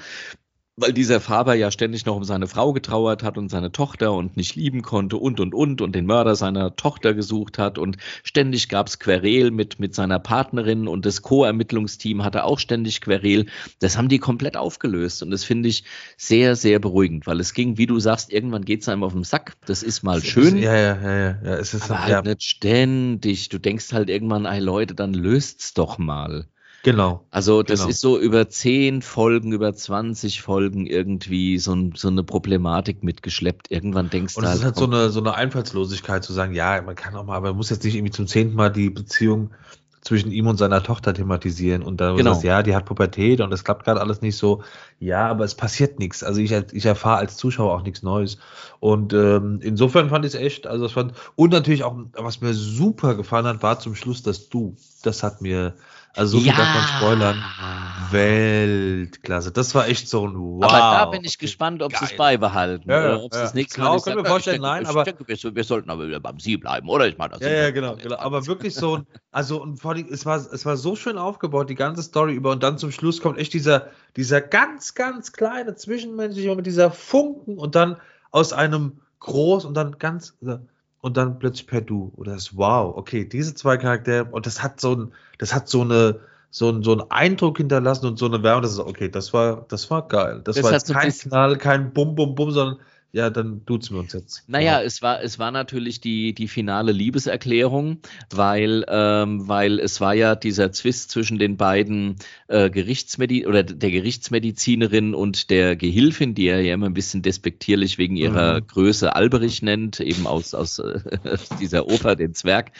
weil dieser Faber ja ständig noch um seine Frau getrauert hat und seine Tochter und nicht lieben konnte und und und und den Mörder seiner Tochter gesucht hat und ständig gab's Querel mit, mit seiner Partnerin und das Co-Ermittlungsteam hatte auch ständig Querel. Das haben die komplett aufgelöst und das finde ich sehr, sehr beruhigend, weil es ging, wie du sagst, irgendwann geht's einem auf den Sack. Das ist mal schön. Ja, ja, ja, ja. ja es ist aber halt ja. nicht ständig. Du denkst halt irgendwann, ey Leute, dann löst's doch mal. Genau. Also das genau. ist so über zehn Folgen, über 20 Folgen irgendwie so, ein, so eine Problematik mitgeschleppt. Irgendwann denkst du. Und es halt, ist halt so eine, so eine Einfallslosigkeit zu sagen, ja, man kann auch mal, aber man muss jetzt nicht irgendwie zum zehnten Mal die Beziehung zwischen ihm und seiner Tochter thematisieren und da genau. sagst, ja, die hat Pubertät und das klappt gerade alles nicht so. Ja, aber es passiert nichts. Also ich, ich erfahre als Zuschauer auch nichts Neues. Und ähm, insofern fand ich es echt, also es fand, und natürlich auch, was mir super gefallen hat, war zum Schluss das Du. Das hat mir, also so ja. viel davon spoilern. Weltklasse. Das war echt so ein Wow. Aber da bin ich gespannt, ob sie es beibehalten. Ja, oder ob ja. das nächste Mal. können wir vorstellen, nein, ich aber. Denke, wir, wir, sollten aber wieder beim Sie bleiben, oder? Ich meine, das ja, ja, genau, genau. Aber wirklich so ein, also und vor allem, es war, es war so schön aufgebaut, die ganze Story über, und dann zum Schluss kommt echt dieser, dieser ganz, ganz kleine Zwischenmenschliche mit dieser Funken und dann aus einem groß und dann ganz, und dann plötzlich per Du. Oder das Wow, okay, diese zwei Charaktere, und das hat so ein, das hat so eine, so, ein, so einen Eindruck hinterlassen und so eine Wärme, das ist okay, das war, das war geil. Das, das war jetzt kein Knall, kein Bum, Bum, Bum, sondern ja, dann duzen wir uns jetzt. Naja, es war, es war natürlich die, die finale Liebeserklärung, weil, ähm, weil es war ja dieser Zwist zwischen den beiden äh, Gerichtsmedi oder der Gerichtsmedizinerin und der Gehilfin, die er ja immer ein bisschen despektierlich wegen ihrer mhm. Größe Alberich nennt, eben aus, aus äh, dieser Oper, den Zwerg.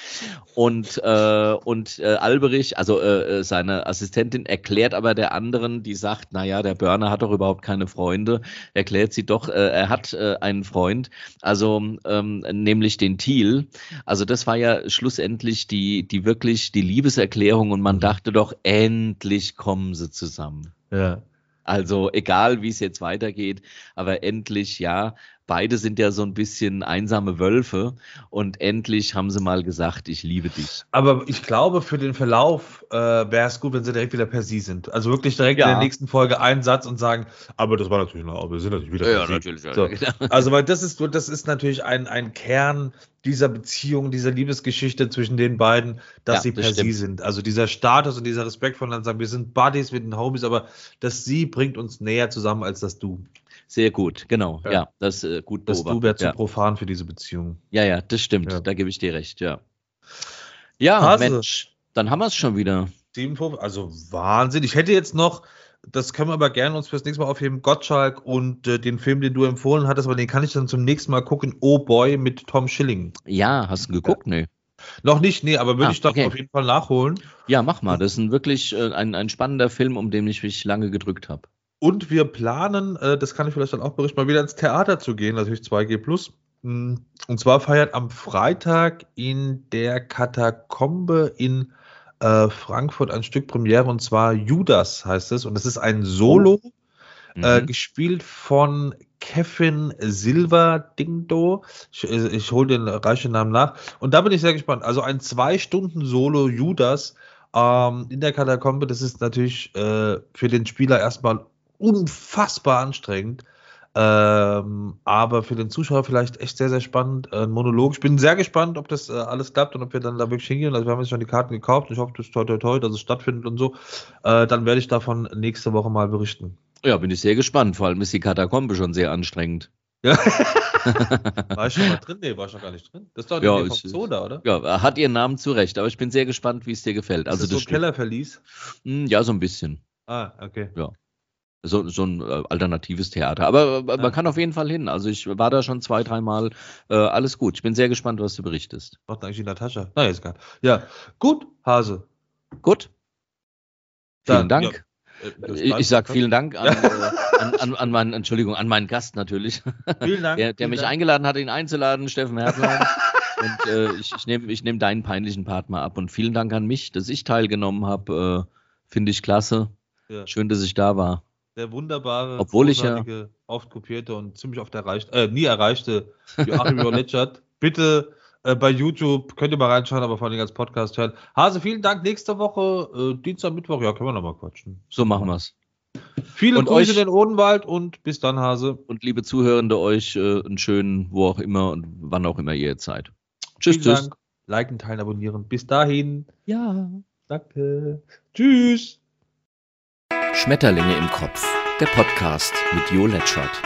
Und, äh, und äh, Alberich, also äh, äh, seine Assistentin, erklärt aber der anderen, die sagt, naja, der Börner hat doch überhaupt keine Freunde, erklärt sie doch, äh, er hat äh, einen Freund, also ähm, nämlich den Thiel. Also das war ja schlussendlich die, die wirklich die Liebeserklärung und man mhm. dachte doch, endlich kommen sie zusammen. Ja. Also egal, wie es jetzt weitergeht, aber endlich, ja, beide sind ja so ein bisschen einsame Wölfe und endlich haben sie mal gesagt, ich liebe dich. Aber ich glaube, für den Verlauf äh, wäre es gut, wenn sie direkt wieder per Sie sind. Also wirklich direkt ja. in der nächsten Folge einen Satz und sagen, aber das war natürlich noch, wir sind natürlich wieder ja, per ja, natürlich, so. genau. Also weil das ist, das ist natürlich ein, ein Kern dieser Beziehung, dieser Liebesgeschichte zwischen den beiden, dass ja, sie per Sie sind. Also dieser Status und dieser Respekt voneinander sagen, wir sind Buddies, wir sind Homies, aber das Sie bringt uns näher zusammen als das Du. Sehr gut, genau. Ja, ja das äh, gut Das Du wäre zu ja. profan für diese Beziehung. Ja, ja, das stimmt. Ja. Da gebe ich dir recht, ja. Ja, Hase. Mensch, dann haben wir es schon wieder. 57, also Wahnsinn. Ich hätte jetzt noch, das können wir aber gerne uns fürs nächste Mal aufheben, Gottschalk und äh, den Film, den du empfohlen hattest, aber den kann ich dann zum nächsten Mal gucken. Oh Boy mit Tom Schilling. Ja, hast du geguckt? Ja. Nee. Noch nicht, nee, aber würde ah, ich doch okay. auf jeden Fall nachholen. Ja, mach mal. Das ist ein wirklich äh, ein, ein spannender Film, um den ich mich lange gedrückt habe. Und wir planen, äh, das kann ich vielleicht dann auch berichten, mal wieder ins Theater zu gehen, natürlich 2G. Mm, und zwar feiert am Freitag in der Katakombe in äh, Frankfurt ein Stück Premiere und zwar Judas heißt es. Und es ist ein Solo, oh. äh, mhm. äh, gespielt von Kevin Silver Dingdo. Ich, ich hole den reichen Namen nach. Und da bin ich sehr gespannt. Also ein zwei Stunden Solo Judas ähm, in der Katakombe. Das ist natürlich äh, für den Spieler erstmal unfassbar anstrengend. Ähm, aber für den Zuschauer vielleicht echt sehr, sehr spannend. Ein Monolog. Ich bin sehr gespannt, ob das äh, alles klappt und ob wir dann da wirklich hingehen. Also wir haben jetzt schon die Karten gekauft. Ich hoffe, das toi toi toi, dass es stattfindet und so. Äh, dann werde ich davon nächste Woche mal berichten. Ja, bin ich sehr gespannt. Vor allem ist die Katakombe schon sehr anstrengend. Ja. war ich schon mal drin? Nee, war ich noch gar nicht drin. Das ist doch ja, vom Zoo da, oder? Ja, hat ihren Namen zurecht, aber ich bin sehr gespannt, wie es dir gefällt. Also ist das, das so Kellerverlies? Hm, ja, so ein bisschen. Ah, okay. Ja. So, so ein äh, alternatives Theater. Aber äh, Ah. man kann auf jeden Fall hin. Also ich war da schon zwei, dreimal. Äh, alles gut. Ich bin sehr gespannt, was du berichtest. Macht eigentlich in der Tasche. Na, ist egal. Ja, gut, Hase. Gut. Vielen Dann, Dank. Äh, das Ich, ich sag bleibt- vielen Dank an, äh, an, an, an meinen, Entschuldigung, an meinen Gast natürlich, Vielen Dank. der, der vielen mich Dank. eingeladen hat, ihn einzuladen, Steffen Hertlein. und äh, ich, ich nehme ich nehm deinen peinlichen Part mal ab. Und vielen Dank an mich, dass ich teilgenommen habe. Äh, Finde ich klasse. Ja. Schön, dass ich da war. Der wunderbare, Obwohl ich ja- oft kopierte und ziemlich oft erreicht, äh, nie erreichte Joachim Joletschert. Bitte äh, bei YouTube, könnt ihr mal reinschauen, aber vor allem als Podcast hören. Hase, vielen Dank. Nächste Woche, äh, Dienstag, Mittwoch, ja, können wir nochmal quatschen. So machen wir's. Viele Und Grüße euch- in den Odenwald und bis dann, Hase. Und liebe Zuhörende, euch äh, einen schönen, wo auch immer und wann auch immer ihr seid. Tschüss, Vielen tschüss. Dank. Liken, teilen, abonnieren. Bis dahin. Ja. Danke. Tschüss. Schmetterlinge im Kopf. Der Podcast mit Jo Letschert.